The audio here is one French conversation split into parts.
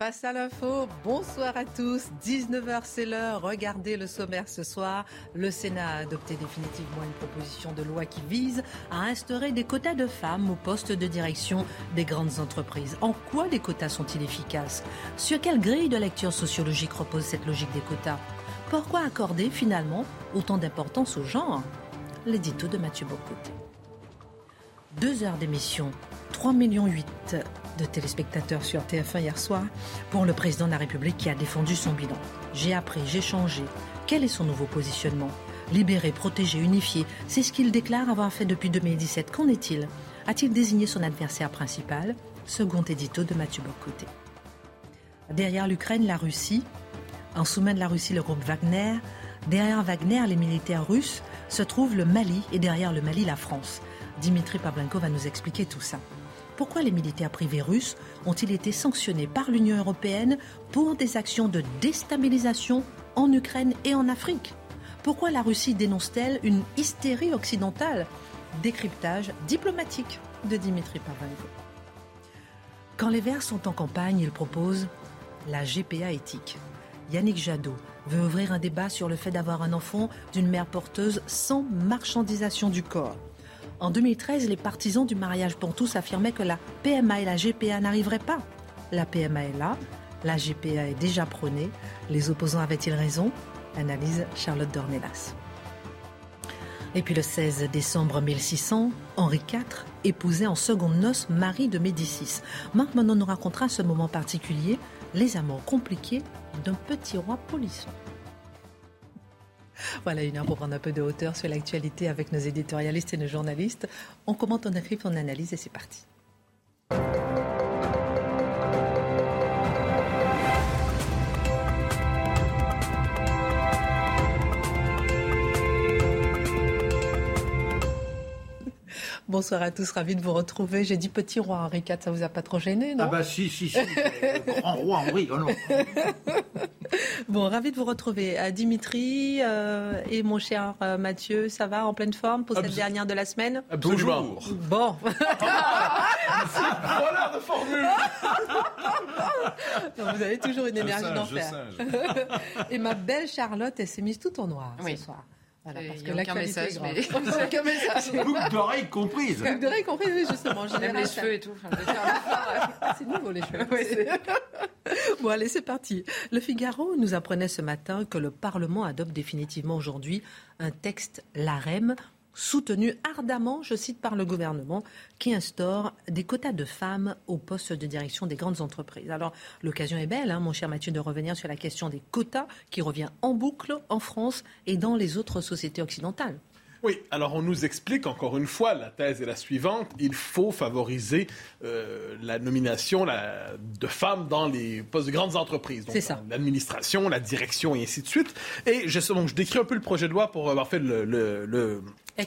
Face à l'info, bonsoir à tous. 19h, c'est l'heure. Regardez le sommaire ce soir. Le Sénat a adopté définitivement une proposition de loi qui vise à instaurer des quotas de femmes au poste de direction des grandes entreprises. En quoi les quotas sont-ils efficaces? Sur quelle grille de lecture sociologique repose cette logique des quotas? Pourquoi accorder finalement autant d'importance au genre L'édito de Mathieu Bocoté. Deux heures d'émission, 3,8 millions de téléspectateurs sur TF1 hier soir pour le président de la République qui a défendu son bilan. J'ai appris, j'ai changé. Quel est son nouveau positionnement? Libéré, protégé, unifié, c'est ce qu'il déclare avoir fait depuis 2017. Qu'en est-il? A-t-il désigné son adversaire principal? Second édito de Mathieu Bocoté. Derrière l'Ukraine, la Russie. En sous-main de la Russie, le groupe Wagner. Derrière Wagner, les militaires russes, se trouve le Mali et derrière le Mali, la France. Dimitri Pavlenko va nous expliquer tout ça. Pourquoi les militaires privés russes ont-ils été sanctionnés par l'Union européenne pour des actions de déstabilisation en Ukraine et en Afrique? Pourquoi la Russie dénonce-t-elle une hystérie occidentale? Décryptage diplomatique de Dimitri Pavlenko. Quand les Verts sont en campagne, ils proposent la GPA éthique. Yannick Jadot veut ouvrir un débat sur le fait d'avoir un enfant d'une mère porteuse sans marchandisation du corps. En 2013, les partisans du mariage pour tous affirmaient que la PMA et la GPA n'arriveraient pas. La PMA est là, la GPA est déjà prônée. Les opposants avaient-ils raison? Analyse Charlotte Dornelas. Et puis le 16 décembre 1600, Henri IV épousait en seconde noces Marie de Médicis. Marc Manon nous racontera ce moment particulier, les amours compliqués d'un petit roi polisson. Voilà une heure pour prendre un peu de hauteur sur l'actualité avec nos éditorialistes et nos journalistes. On commente, on écrit, on analyse et c'est parti. Bonsoir à tous, ravi de vous retrouver. J'ai dit petit roi Henri IV, ça vous a pas trop gêné, non Ah bah si, si, si, le grand roi Henri, oh non. Bon, ravi de vous retrouver. Euh, Dimitri euh, et mon cher euh, Mathieu, ça va en pleine forme pour cette Absol- dernière de la semaine? Absolument. Bon, Voilà de formule. vous avez toujours une énergie d'enfer. Et ma belle Charlotte, elle s'est mise tout en noir Oui. ce soir. Voilà, parce il que y a aucun message, mais- aucun message. Boucle d'oreille comprise. Vous aurez compris, oui, justement. en Même les cheveux et tout. Ah, c'est nouveau les cheveux. Bon, allez, c'est parti. Le Figaro nous apprenait ce matin que le Parlement adopte définitivement aujourd'hui un texte, l'AREM, soutenu ardemment, je cite, par le gouvernement, qui instaure des quotas de femmes au poste de direction des grandes entreprises. Alors, l'occasion est belle, hein, mon cher Mathieu, de revenir sur la question des quotas qui revient en boucle en France et dans les autres sociétés occidentales. Oui, alors on nous explique encore une fois, la thèse est la suivante, il faut favoriser euh, la nomination la- de femmes dans les postes de grandes entreprises. Donc, C'est ça. dans L'administration, la direction et ainsi de suite. Et je, donc, je décris un peu le projet de loi pour avoir fait le, le- le-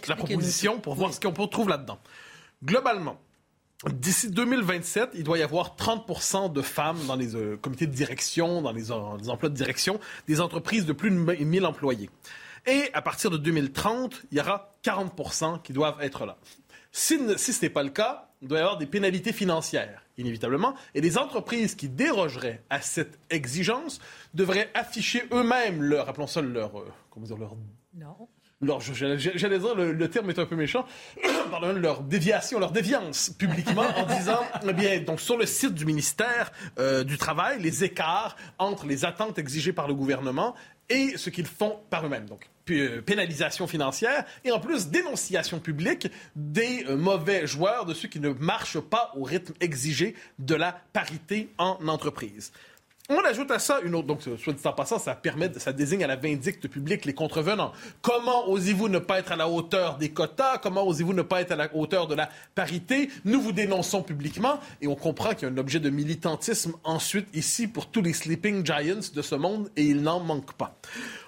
la proposition pour voir Oui. ce qu'on retrouve là-dedans. Globalement, D'ici 2027, il doit y avoir 30 de femmes dans les euh, comités de direction, dans les, euh, les emplois de direction des entreprises de plus de 1000 employés. Et à partir de 2030, il y aura 40 qui doivent être là. Si, si ce n'est pas le cas, il doit y avoir des pénalités financières, inévitablement, et les entreprises qui dérogeraient à cette exigence devraient afficher eux-mêmes leur, appelons ça leur, euh, comment dire, leur Non. Leur, j'allais dire, le, le terme est un peu méchant, pardon, leur déviation, leur déviance publiquement en disant, eh bien, donc sur le site du ministère euh, du Travail, les écarts entre les attentes exigées par le gouvernement et ce qu'ils font par eux-mêmes. Donc, euh, pénalisation financière et en plus dénonciation publique des euh, mauvais joueurs, de ceux qui ne marchent pas au rythme exigé de la parité en entreprise. On ajoute à ça une autre. Donc, soit dit en passant, ça permet, ça désigne à la vindicte publique les contrevenants. Comment osez-vous ne pas être à la hauteur des quotas? Comment osez-vous ne pas être à la hauteur de la parité? Nous vous dénonçons publiquement et on comprend qu'il y a un objet de militantisme ensuite ici pour tous les sleeping giants de ce monde et il n'en manque pas.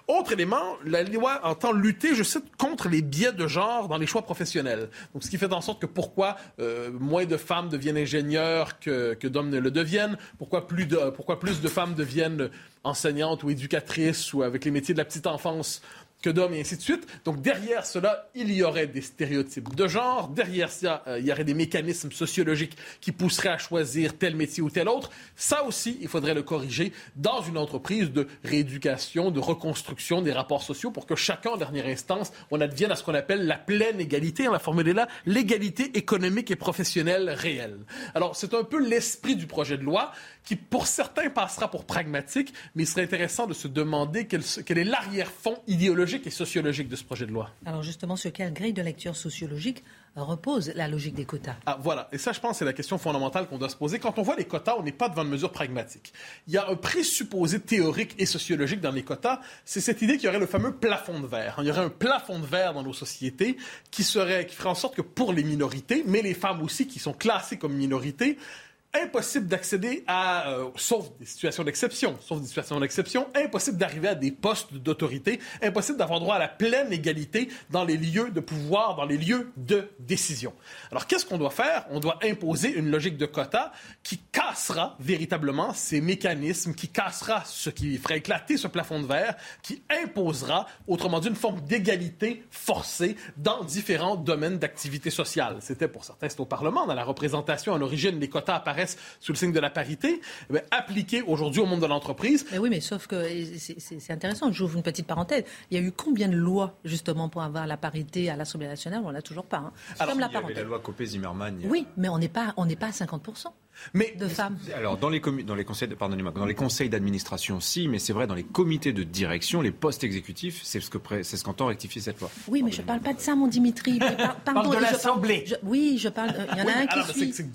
Autre élément, la loi entend lutter, je cite, contre les biais de genre dans les choix professionnels. Donc, ce qui fait en sorte que pourquoi euh, moins de femmes deviennent ingénieurs que, que d'hommes ne le deviennent, pourquoi plus, de, pourquoi plus de femmes deviennent enseignantes ou éducatrices ou avec les métiers de la petite enfance que d'hommes et ainsi de suite. Donc derrière cela, il y aurait des stéréotypes de genre. Derrière ça, euh, il y aurait des mécanismes sociologiques qui pousseraient à choisir tel métier ou tel autre. Ça aussi, il faudrait le corriger dans une entreprise de rééducation, de reconstruction des rapports sociaux pour que chacun, en dernière instance, on advienne à ce qu'on appelle la pleine égalité. On l'a formulé là, l'égalité économique et professionnelle réelle. Alors, c'est un peu l'esprit du projet de loi qui, pour certains, passera pour pragmatique, mais il serait intéressant de se demander quel, quel est l'arrière-fond idéologique et sociologique de ce projet de loi. Alors justement, sur quelle grille de lecture sociologique repose la logique des quotas? Ah, voilà. Et ça, je pense, c'est la question fondamentale qu'on doit se poser. Quand on voit les quotas, on n'est pas devant une mesure pragmatique. Il y a un présupposé théorique et sociologique dans les quotas. C'est cette idée qu'il y aurait le fameux plafond de verre. Il y aurait un plafond de verre dans nos sociétés qui, serait, qui ferait en sorte que pour les minorités, mais les femmes aussi qui sont classées comme minorités, impossible d'accéder à, euh, sauf des situations d'exception, sauf des situations d'exception, impossible d'arriver à des postes d'autorité, impossible d'avoir droit à la pleine égalité dans les lieux de pouvoir, dans les lieux de décision. Alors, qu'est-ce qu'on doit faire? On doit imposer une logique de quota qui cassera véritablement ces mécanismes, qui cassera ce qui ferait éclater ce plafond de verre, qui imposera, autrement dit, une forme d'égalité forcée dans différents domaines d'activité sociale. C'était pour certains, c'était au Parlement, dans la représentation à l'origine, les quotas apparaissent sous le signe de la parité, eh appliqué aujourd'hui au monde de l'entreprise. Mais oui, mais sauf que c'est intéressant. J'ouvre une petite parenthèse. Il y a eu combien de lois justement pour avoir la parité à l'Assemblée nationale? On l'a toujours pas. Hein. Alors, Comme la il y avait la loi Copé-Zimmermann. Oui, mais on n'est pas on n'est pas à 50 mais, de femmes. Alors dans les, dans les conseils, dans les conseils d'administration, si, mais c'est vrai dans les comités de direction, les postes exécutifs, c'est ce que c'est ce qu'entend rectifier cette loi. Oui, mais je ne parle pas de ça, mon Dimitri. Pardon, de l'Assemblée. Oui, je parle. Euh, il y en a un qui suit.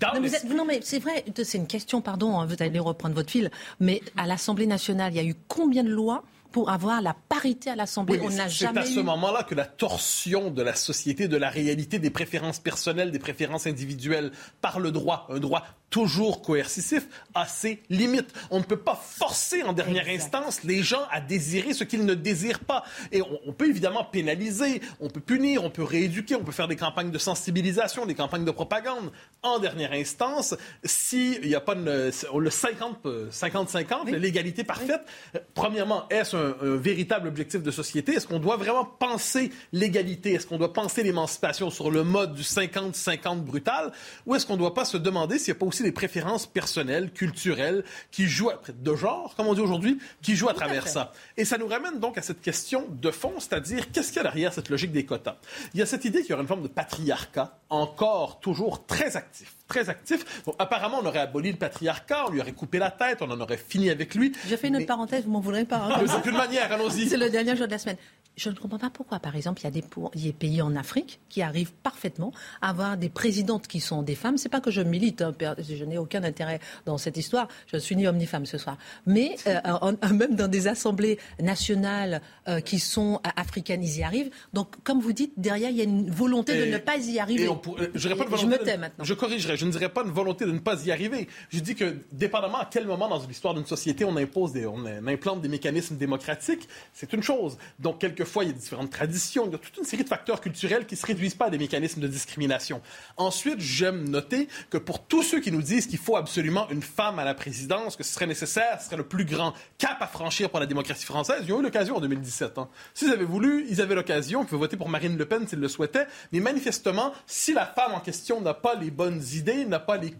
non, mais c'est vrai. C'est une question. Pardon, hein, vous allez reprendre votre fil. Mais à l'Assemblée nationale, il y a eu combien de lois pour avoir la parité à l'Assemblée? on n'a jamais. C'est à ce moment-là que la torsion de la société, de la réalité, des préférences personnelles, des préférences individuelles par le droit, un droit toujours coercitif, a ses limites. On ne peut pas forcer en dernière instance les gens à désirer ce qu'ils ne désirent pas. Et on, peut évidemment pénaliser, on peut punir, on peut rééduquer, on peut faire des campagnes de sensibilisation, des campagnes de propagande. En dernière instance, s'il n'y a pas le 50-50, l'égalité parfaite, premièrement, est-ce un, un, véritable objectif de société? Est-ce qu'on doit vraiment penser l'égalité? Est-ce qu'on doit penser l'émancipation sur le mode du 50-50 brutal? Ou est-ce qu'on ne doit pas se demander s'il n'y a pas aussi des préférences personnelles, culturelles, qui jouent, de genre, comme on dit aujourd'hui, qui jouent à travers ça. Et ça nous ramène donc à cette question de fond, c'est-à-dire qu'est-ce qu'il y a derrière cette logique des quotas? Il y a cette idée qu'il y aurait une forme de patriarcat encore toujours très actif très actif. Apparemment, on aurait aboli le patriarcat, on lui aurait coupé la tête, on en aurait fini avec lui. J'ai fait une autre parenthèse, vous m'en voudrez pas. Hein? De manière, allons-y. C'est le dernier jour de la semaine. Je ne comprends pas pourquoi, par exemple, il y a des, pays en Afrique qui arrivent parfaitement à avoir des présidentes qui sont des femmes. C'est pas que je milite, hein, je n'ai aucun intérêt dans cette histoire. Je suis ni homme ni femme ce soir. Mais euh, même dans des assemblées nationales euh, qui sont africaines, ils y arrivent. Donc, comme vous dites, derrière, il y a une volonté de ne pas y arriver. je, me tais maintenant. Je corrigerai. Je ne dirais pas une volonté de ne pas y arriver. Je dis que, dépendamment à quel moment dans l'histoire d'une société on impose des, on implante des mécanismes démocratiques, c'est une chose. Donc, quelquefois, fois, il y a différentes traditions, il y a toute une série de facteurs culturels qui ne se réduisent pas à des mécanismes de discrimination. Ensuite, j'aime noter que pour tous ceux qui nous disent qu'il faut absolument une femme à la présidence, que ce serait nécessaire, ce serait le plus grand cap à franchir pour la démocratie française, ils ont eu l'occasion en 2017. Hein. S'ils avaient voulu, ils avaient l'occasion, ils pouvaient voter pour Marine Le Pen s'ils le souhaitaient, mais manifestement, si la femme en question n'a pas les bonnes idées, n'a pas, les,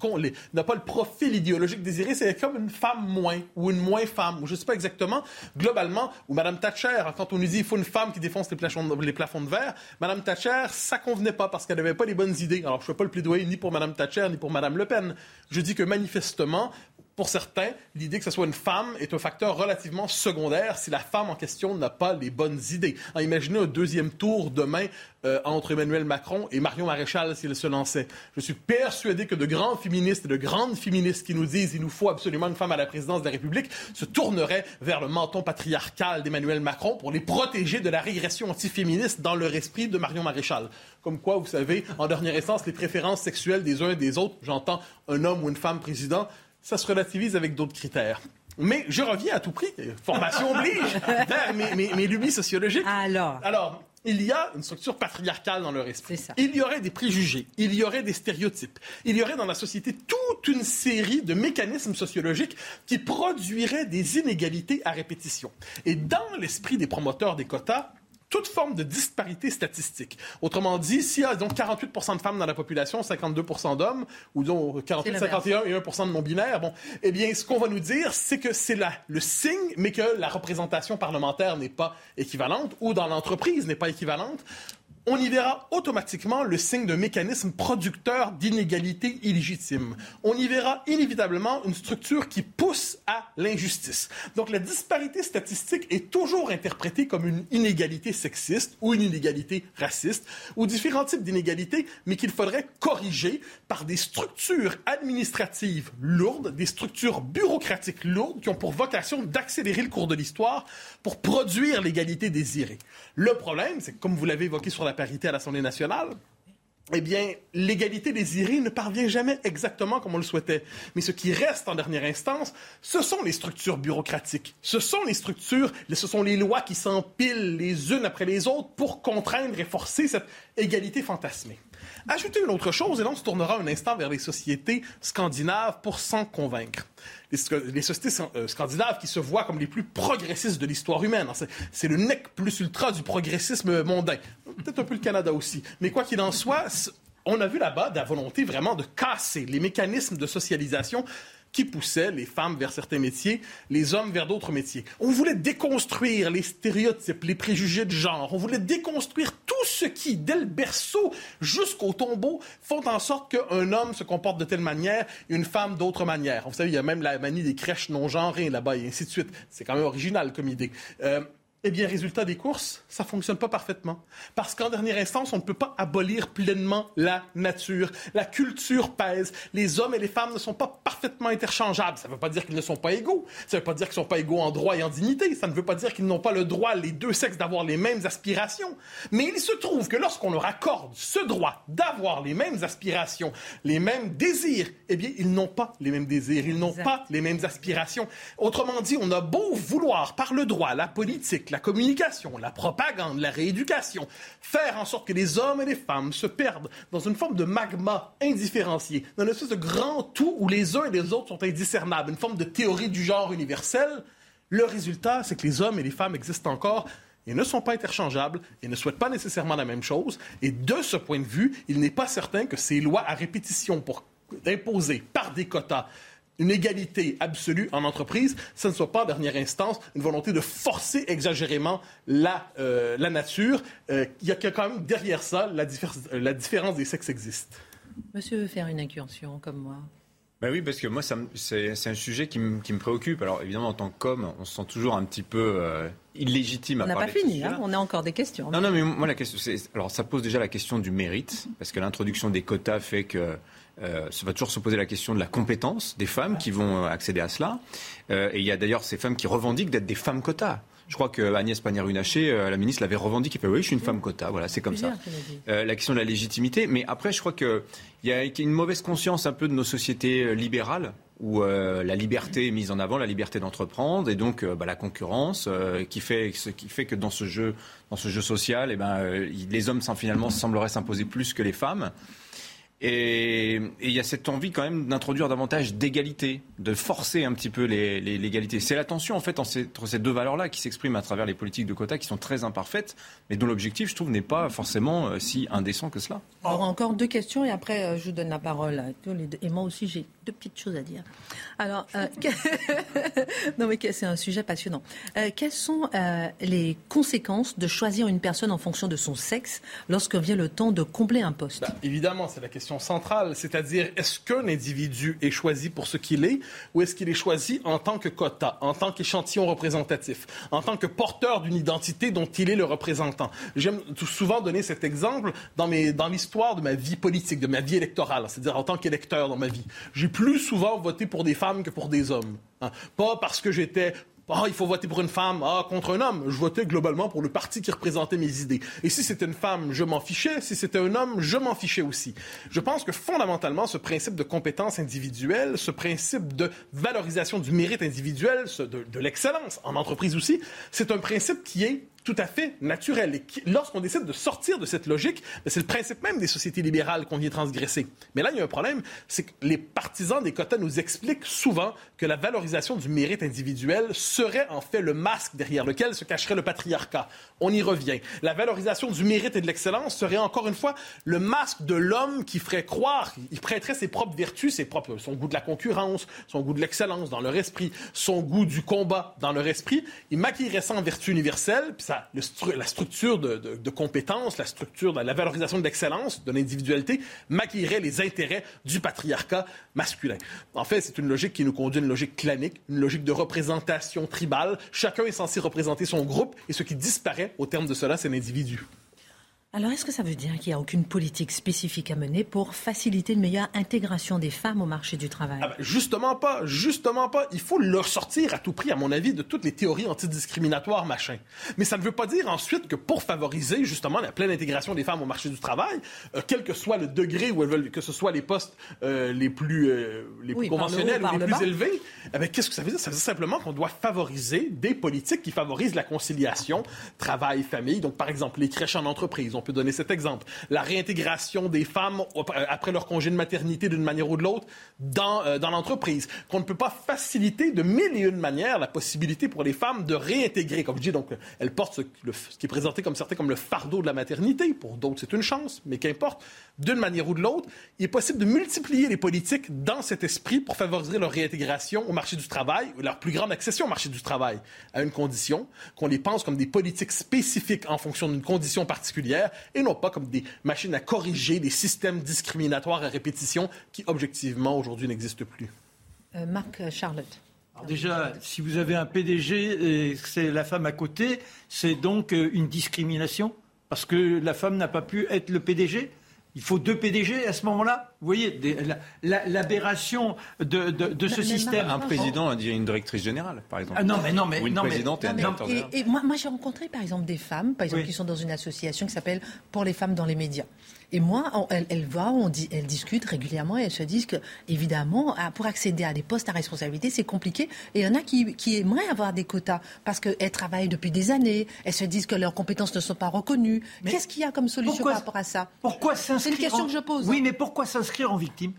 n'a pas le profil idéologique désiré, c'est comme une femme moins, ou une moins femme, ou je ne sais pas exactement, globalement, ou Mme Thatcher, quand on nous dit qu'il faut une femme qui défonce les plafonds, de, verre. Madame Thatcher, ça convenait pas parce qu'elle n'avait pas les bonnes idées. Alors, je fais pas le plaidoyer ni pour Madame Thatcher ni pour Madame Le Pen. Je dis que manifestement, Pour certains, l'idée que ce soit une femme est un facteur relativement secondaire si la femme en question n'a pas les bonnes idées. imaginez un deuxième tour demain euh, entre Emmanuel Macron et Marion Maréchal s'il se lançait. Je suis persuadé que de grands féministes et de grandes féministes qui nous disent il nous faut absolument une femme à la présidence de la République se tourneraient vers le menton patriarcal d'Emmanuel Macron pour les protéger de la régression antiféministe dans leur esprit de Marion Maréchal. Comme quoi, vous savez, en dernière instance, les préférences sexuelles des uns et des autres, j'entends un homme ou une femme président, ça se relativise avec d'autres critères. Mais je reviens à tout prix, formation oblige, vers mes, mes, mes lubies sociologiques. Alors, Alors il y a une structure patriarcale dans leur esprit. Ça. Il y aurait des préjugés, il y aurait des stéréotypes, il y aurait dans la société toute une série de mécanismes sociologiques qui produiraient des inégalités à répétition. Et dans l'esprit des promoteurs des quotas, toute forme de disparité statistique. Autrement dit, s'il y a donc 48% de femmes dans la population, 52% d'hommes, ou donc 48, C'est l'inverse. 51 et 1 de non-binaires, bon, eh bien, ce qu'on va nous dire, c'est que c'est là le signe, mais que la représentation parlementaire n'est pas équivalente, ou dans l'entreprise n'est pas équivalente. On y verra automatiquement le signe d'un mécanisme producteur d'inégalités illégitimes. On y verra inévitablement une structure qui pousse à l'injustice. Donc la disparité statistique est toujours interprétée comme une inégalité sexiste ou une inégalité raciste ou différents types d'inégalités, mais qu'il faudrait corriger par des structures administratives lourdes, des structures bureaucratiques lourdes qui ont pour vocation d'accélérer le cours de l'histoire pour produire l'égalité désirée. Le problème, c'est que comme vous l'avez évoqué sur la parité à l'Assemblée nationale, eh bien, l'égalité désirée ne parvient jamais exactement comme on le souhaitait. Mais ce qui reste en dernière instance, ce sont les structures bureaucratiques. Ce sont les structures, ce sont les lois qui s'empilent les unes après les autres pour contraindre et forcer cette égalité fantasmée. Ajoutez une autre chose, et là on se tournera un instant vers les sociétés scandinaves pour s'en convaincre. Les, sociétés euh, scandinaves qui se voient comme les plus progressistes de l'histoire humaine. hein, C'est- le nec plus ultra du progressisme mondain. Peut-être un peu le Canada aussi. Mais quoi qu'il en soit, on a vu là-bas de la volonté vraiment de casser les mécanismes de socialisation qui poussaient les femmes vers certains métiers, les hommes vers d'autres métiers. On voulait déconstruire les stéréotypes, les préjugés de genre. On voulait déconstruire tout ce qui, dès le berceau jusqu'au tombeau, font en sorte qu'un homme se comporte de telle manière et une femme d'autre manière. Vous savez, il y a même la manie des crèches non genrées là-bas et ainsi de suite. C'est quand même original comme idée. Euh, eh bien, résultat des courses, ça fonctionne pas parfaitement. Parce qu'en dernière instance, on ne peut pas abolir pleinement la nature. La culture pèse. Les hommes et les femmes ne sont pas parfaitement interchangeables. Ça ne veut pas dire qu'ils ne sont pas égaux. Ça ne veut pas dire qu'ils ne sont pas égaux en droit et en dignité. Ça ne veut pas dire qu'ils n'ont pas le droit, les deux sexes, d'avoir les mêmes aspirations. Mais il se trouve que lorsqu'on leur accorde ce droit d'avoir les mêmes aspirations, les mêmes désirs, eh bien, ils n'ont pas les mêmes désirs. Ils n'ont pas les mêmes aspirations. Autrement dit, on a beau vouloir, par le droit, la politique, la communication, la propagande, la rééducation, faire en sorte que les hommes et les femmes se perdent dans une forme de magma indifférencié, dans une espèce de grand tout où les uns et les autres sont indiscernables, une forme de théorie du genre universel, le résultat, c'est que les hommes et les femmes existent encore et ne sont pas interchangeables et ne souhaitent pas nécessairement la même chose. Et de ce point de vue, il n'est pas certain que ces lois à répétition pour imposer par des quotas une égalité absolue en entreprise, ça ne soit pas en dernière instance une volonté de forcer exagérément la, euh, la nature. Euh, Il y a quand même derrière ça, la, euh, la différence des sexes existe. monsieur veut faire une incursion comme moi. Ben oui, parce que moi, c'est un sujet qui me, qui me préoccupe. Alors évidemment, en tant qu'homme, on se sent toujours un petit peu euh, illégitime On à n'a pas fini, hein, on a encore des questions. Non, non, mais moi, la question, c'est. Alors, ça pose déjà la question du mérite, parce que l'introduction des quotas fait que. Euh, ça va toujours se poser la question de la compétence des femmes qui vont euh, accéder à cela. Euh, et il y a d'ailleurs ces femmes qui revendiquent d'être des femmes quotas. Je crois que Agnès Pannier-Runacher, euh, la ministre, l'avait revendiqué. Oui, je suis une femme quota. Voilà, c'est comme ça. Euh, la question de la légitimité. Mais après, je crois qu'il y a une mauvaise conscience un peu de nos sociétés euh, libérales où euh, la liberté est mise en avant, la liberté d'entreprendre et donc euh, bah, la concurrence euh, qui fait ce qui fait que dans ce jeu dans ce jeu social, eh ben les hommes sans finalement sembleraient s'imposer plus que les femmes. Et il y a cette envie quand même d'introduire davantage d'égalité, de forcer un petit peu l'égalité. C'est la tension en fait entre ces deux valeurs-là qui s'expriment à travers les politiques de quotas qui sont très imparfaites, mais dont l'objectif, je trouve, n'est pas forcément euh, si indécent que cela. Alors, encore deux questions et après, euh, je vous donne la parole. Et moi aussi, j'ai petites choses à dire. Alors, euh, non, mais c'est un sujet passionnant. Euh, quelles sont euh, les conséquences de choisir une personne en fonction de son sexe lorsque vient le temps de combler un poste? Bah, évidemment, c'est la question centrale, c'est-à-dire est-ce qu'un individu est choisi pour ce qu'il est ou est-ce qu'il est choisi en tant que quota, en tant qu'échantillon représentatif, en tant que porteur d'une identité dont il est le représentant? J'aime souvent donner cet exemple dans l'histoire de ma vie politique, de ma vie électorale, c'est-à-dire en tant qu'électeur dans ma vie. J'ai plus souvent voté pour des femmes que pour des hommes. Hein. Pas parce que j'étais ah, il faut voter pour une femme, ah, contre un homme. Je votais globalement pour le parti qui représentait mes idées. Et si c'était une femme, je m'en fichais. Si c'était un homme, je m'en fichais aussi. Je pense que fondamentalement, ce principe de compétence individuelle, ce principe de valorisation du mérite individuel, de, de l'excellence en entreprise aussi, c'est un principe qui est tout à fait naturel. Et lorsqu'on décide de sortir de cette logique, ben, c'est le principe même des sociétés libérales qu'on vient transgresser. Mais là, il y a un problème, c'est que les partisans des quotas nous expliquent souvent que la valorisation du mérite individuel serait en fait le masque derrière lequel se cacherait le patriarcat. On y revient. La valorisation du mérite et de l'excellence serait encore une fois le masque de l'homme qui ferait croire, il prêterait ses propres vertus, ses propres, son goût de la concurrence, son goût de l'excellence dans leur esprit, son goût du combat dans leur esprit. Il maquillerait ça en vertu universelle, puis ça la structure de, compétences, la structure de la valorisation de l'excellence, de l'individualité, maquillerait les intérêts du patriarcat masculin. En fait, c'est une logique qui nous conduit à une logique clanique, une logique de représentation tribale. Chacun est censé représenter son groupe et ce qui disparaît au terme de cela, c'est l'individu. Alors, est-ce que ça veut dire qu'il n'y a aucune politique spécifique à mener pour faciliter une meilleure intégration des femmes au marché du travail? Ah ben, Justement pas, justement pas. Il faut leur sortir à tout prix, à mon avis, de toutes les théories antidiscriminatoires, machin. Mais ça ne veut pas dire ensuite que pour favoriser justement la pleine intégration des femmes au marché du travail, euh, quel que soit le degré où elles veulent que ce soit les postes euh, les plus, euh, les plus conventionnels ou les plus élevés, eh ben, qu'est-ce que ça veut dire? Ça veut dire simplement qu'on doit favoriser des politiques qui favorisent la conciliation travail-famille. Donc, par exemple, les crèches en entreprise on peut donner cet exemple. La réintégration des femmes après leur congé de maternité d'une manière ou de l'autre dans, euh, dans l'entreprise. Qu'on ne peut pas faciliter de mille et une manières la possibilité pour les femmes de réintégrer. Comme je dis, donc, elles portent ce, ce qui est présenté comme certains comme le fardeau de la maternité. Pour d'autres, c'est une chance, mais qu'importe. D'une manière ou de l'autre, il est possible de multiplier les politiques dans cet esprit pour favoriser leur réintégration au marché du travail, leur plus grande accession au marché du travail, à une condition qu'on les pense comme des politiques spécifiques en fonction d'une condition particulière et non pas comme des machines à corriger des systèmes discriminatoires à répétition qui, objectivement, aujourd'hui n'existent plus. Euh, Marc euh, Charlotte. déjà, si vous avez un PDG et que c'est la femme à côté, c'est donc euh, une discrimination parce que la femme n'a pas pu être le PDG il faut deux PDG à ce moment-là Vous voyez, l'aberration de, de, ce système. un président, une directrice générale, par exemple. Ah non, mais non, mais. Ou une présidente et un directeur Et, moi, moi j'ai rencontré, par exemple, des femmes, par exemple, qui sont dans une association qui s'appelle Pour les femmes dans les médias. Et moi, elles, elles voient, on dit, elles discutent régulièrement et elles se disent que, évidemment, pour accéder à des postes à responsabilité, c'est compliqué. Et il y en a qui, qui aimeraient avoir des quotas parce qu'elles travaillent depuis des années. Elles se disent que leurs compétences ne sont pas reconnues. Qu'est-ce qu'il y a comme solution par rapport à ça? Pourquoi s'inscrire C'est une question que je pose. Oui, mais pourquoi s'inscrire en victime?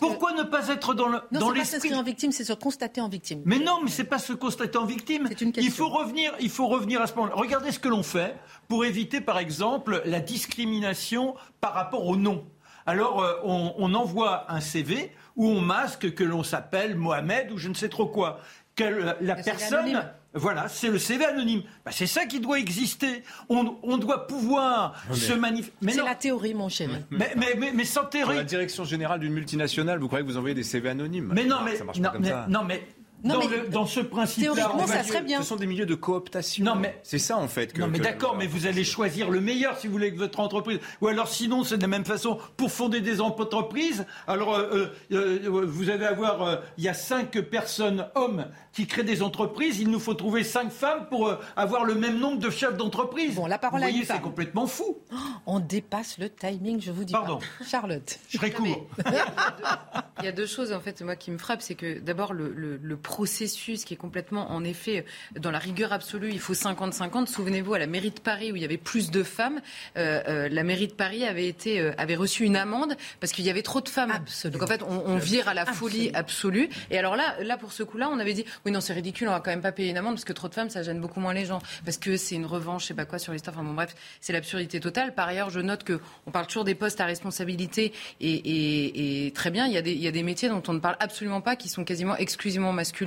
Pourquoi ne pas être dans le non, dans pas s'inscrire en victime, c'est se constater en victime. Mais non, mais c'est pas se constater en victime. Une il faut revenir, il faut revenir à ce moment-là. Regardez ce que l'on fait pour éviter, par exemple, la discrimination par rapport au nom. Alors, euh, on, envoie un CV où on masque que l'on s'appelle Mohamed ou je ne sais trop quoi. Que la personne. Voilà, c'est le CV anonyme. Bah, c'est ça qui doit exister. On, doit pouvoir se manifester. C'est la théorie, mon chéri. Mais, mais, mais, sans théorie. la direction générale d'une multinationale, vous croyez que vous envoyez des CV anonymes? Mais non, mais, ça marche pas comme ça. non, mais non, dans, mais dans, ce principe-là, ça serait bien. Ce sont des milieux de cooptation. Non, mais c'est ça en fait. Que, non, mais d'accord, mais vous allez choisir le meilleur si vous voulez que votre entreprise. Ou alors, sinon, c'est de la même façon pour fonder des entreprises. Alors, euh, euh, euh vous allez avoir, euh, il y a cinq personnes hommes qui créent des entreprises. Il nous faut trouver cinq femmes pour euh, avoir le même nombre de chefs d'entreprise. Bon, la parole vous voyez, c'est complètement fou. Oh, on dépasse le timing, je vous dis. Pardon, Charlotte. Je serai court. Il y a deux choses en fait, moi qui me frappent, c'est que d'abord le, le, le processus qui est complètement, en effet, dans la rigueur absolue, il faut 50-50. Souvenez-vous, à la mairie de Paris, où il y avait plus de femmes, euh, euh, la mairie de Paris avait, été, euh, avait reçu une amende parce qu'il y avait trop de femmes. Absolument. Donc en fait, on, on vire à la folie absolue. Et alors là, là pour ce coup-là, on avait dit, oui, non, c'est ridicule, on va quand même pas payer une amende parce que trop de femmes, ça gêne beaucoup moins les gens. Parce que c'est une revanche, je sais pas quoi, sur les stars. Enfin bon, bref, c'est l'absurdité totale. Par ailleurs, je note qu'on parle toujours des postes à responsabilité et, et, et, très bien, il y, a des, il y a des métiers dont on ne parle absolument pas, qui sont quasiment exclusivement masculins.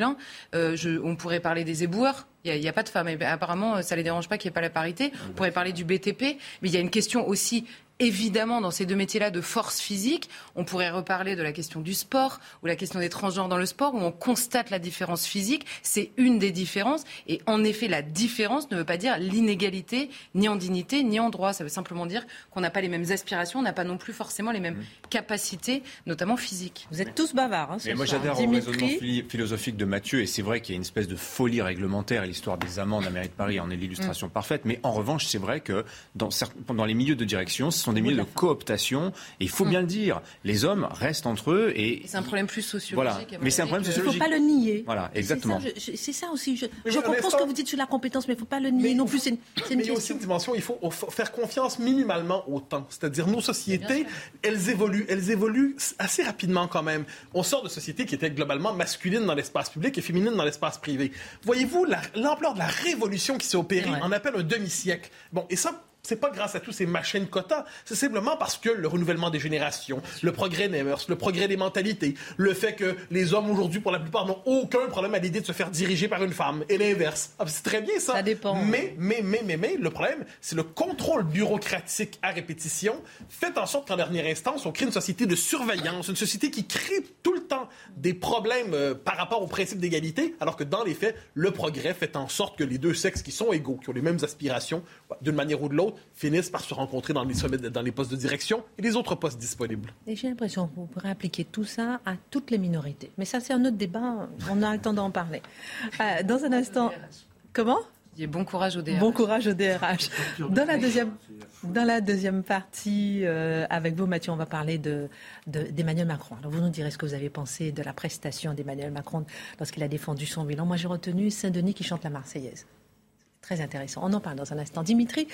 Euh, on pourrait parler des éboueurs. Il n'y a, pas de femmes. apparemment, ça ne les dérange pas qu'il n'y ait pas la parité. On pourrait parler du BTP. Mais il y a une question aussi évidemment, dans ces deux métiers-là de force physique, on pourrait reparler de la question du sport ou la question des transgenres dans le sport, où on constate la différence physique. C'est une des différences. Et en effet, la différence ne veut pas dire l'inégalité, ni en dignité, ni en droit. Ça veut simplement dire qu'on n'a pas les mêmes aspirations, on n'a pas non plus forcément les mêmes mmh. capacités, notamment physiques. Vous êtes tous bavards. Hein, mais moi, j'adhère au raisonnement philosophique de Mathieu, et c'est vrai qu'il y a une espèce de folie réglementaire. L'histoire des amendes à mairie de Paris en est l'illustration mmh. parfaite. Mais en revanche, c'est vrai que dans, dans les milieux de direction, ce sont des milieux de cooptation. Et il faut bien le dire, les hommes restent entre eux. Et c'est un problème plus sociologique. Voilà. Mais c'est un problème sociologique. Il ne faut pas le nier. Voilà, exactement. C'est ça, aussi. Je, comprends ce que vous dites sur la compétence, mais il ne faut pas le nier non plus. C'est une, mais il y a aussi une dimension. Il faut faire confiance minimalement au temps. C'est-à-dire nos sociétés, elles évoluent, elles évoluent assez rapidement quand même. On sort de sociétés qui étaient globalement masculines dans l'espace public et féminines dans l'espace privé. Voyez-vous l'ampleur de la révolution qui s'est opérée en appelle un demi-siècle? Bon, et ça, c'est pas grâce à tous ces machines quotas, c'est simplement parce que le renouvellement des générations, le progrès des mœurs, le progrès des mentalités, le fait que les hommes aujourd'hui, pour la plupart, n'ont aucun problème à l'idée de se faire diriger par une femme, et l'inverse. Ah, c'est très bien ça. Ça dépend. Mais, mais, mais, mais, mais, le problème, c'est le contrôle bureaucratique à répétition fait en sorte qu'en dernière instance, on crée une société de surveillance, une société qui crée tout le temps des problèmes euh, par rapport au principe d'égalité, alors que dans les faits, le progrès fait en sorte que les deux sexes qui sont égaux, qui ont les mêmes aspirations, d'une manière ou de l'autre, finissent par se rencontrer dans les, dans les postes de direction et les autres postes disponibles. Et j'ai l'impression qu'on pourrait appliquer tout ça à toutes les minorités. Mais ça, c'est un autre débat, on a le temps d'en parler. Euh, dans un instant... Comment? Bon courage au DRH. Bon courage au DRH. Dans la deuxième, dans la deuxième partie, euh, avec vous, Mathieu, on va parler d'Emmanuel de, Macron. Alors, vous nous direz ce que vous avez pensé de la prestation d'Emmanuel Macron lorsqu'il a défendu son bilan. Moi, j'ai retenu Saint-Denis qui chante la Marseillaise. Très intéressant. On en parle dans un instant. Dimitri,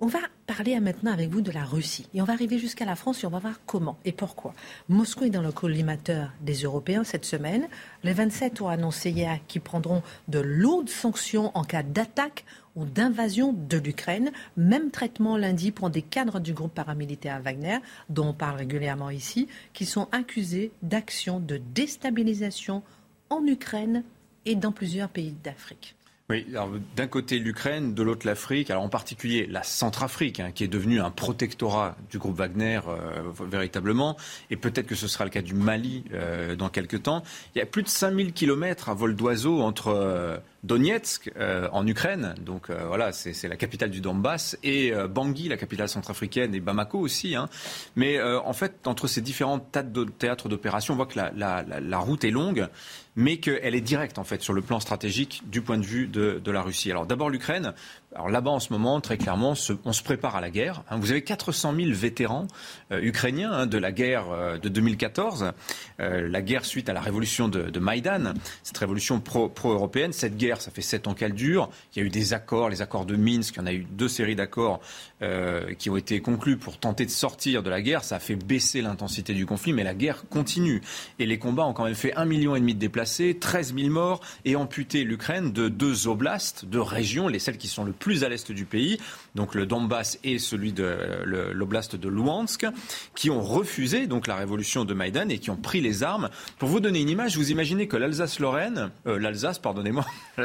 on va parler maintenant avec vous de la Russie. Et on va arriver jusqu'à la France et on va voir comment et pourquoi. Moscou est dans le collimateur des Européens cette semaine. Les 27 ont annoncé hier qu'ils prendront de lourdes sanctions en cas d'attaque ou d'invasion de l'Ukraine. Même traitement lundi pour des cadres du groupe paramilitaire Wagner, dont on parle régulièrement ici, qui sont accusés d'actions de déstabilisation en Ukraine et dans plusieurs pays d'Afrique. Oui, d'un côté l'Ukraine, de l'autre l'Afrique, alors en particulier la Centrafrique, hein, qui est devenue un protectorat du groupe Wagner euh, véritablement, et peut-être que ce sera le cas du Mali euh, dans quelques temps. Il y a plus de 5000 kilomètres à vol d'oiseau entre euh, Donetsk euh, en Ukraine, donc euh, voilà, c'est la capitale du Donbass, et euh, Bangui, la capitale centrafricaine, et Bamako aussi. Hein. Mais en fait, entre ces différents théâtres d'opération, on voit que la, route est longue, mais qu'elle est directe en fait sur le plan stratégique du point de vue de, de la Russie. Alors d'abord l'Ukraine. Alors là-bas, en ce moment, très clairement, on se prépare à la guerre. Hein. Vous avez 400 000 vétérans euh, ukrainiens hein, de la guerre euh, de 2014, euh, la guerre suite à la révolution de, de Maïdan, cette révolution pro-européenne. cette guerre, ça fait sept ans qu'elle dure. Il y a eu des accords, les accords de Minsk. Il y en a eu deux séries d'accords qui ont été conclus pour tenter de sortir de la guerre. Ça a fait baisser l'intensité du conflit, mais la guerre continue. Et les combats ont quand même fait un million et demi de déplacés, 13 000 morts et amputé l'Ukraine de deux oblasts, deux régions, les celles qui sont le plus à l'est du pays, donc le Donbass et celui de l'oblast de Luhansk, qui ont refusé donc la révolution de Maïdan et qui ont pris les armes. Pour vous donner une image, vous imaginez que l'Alsace-Lorraine, euh, l'Alsace, pardonnez-moi,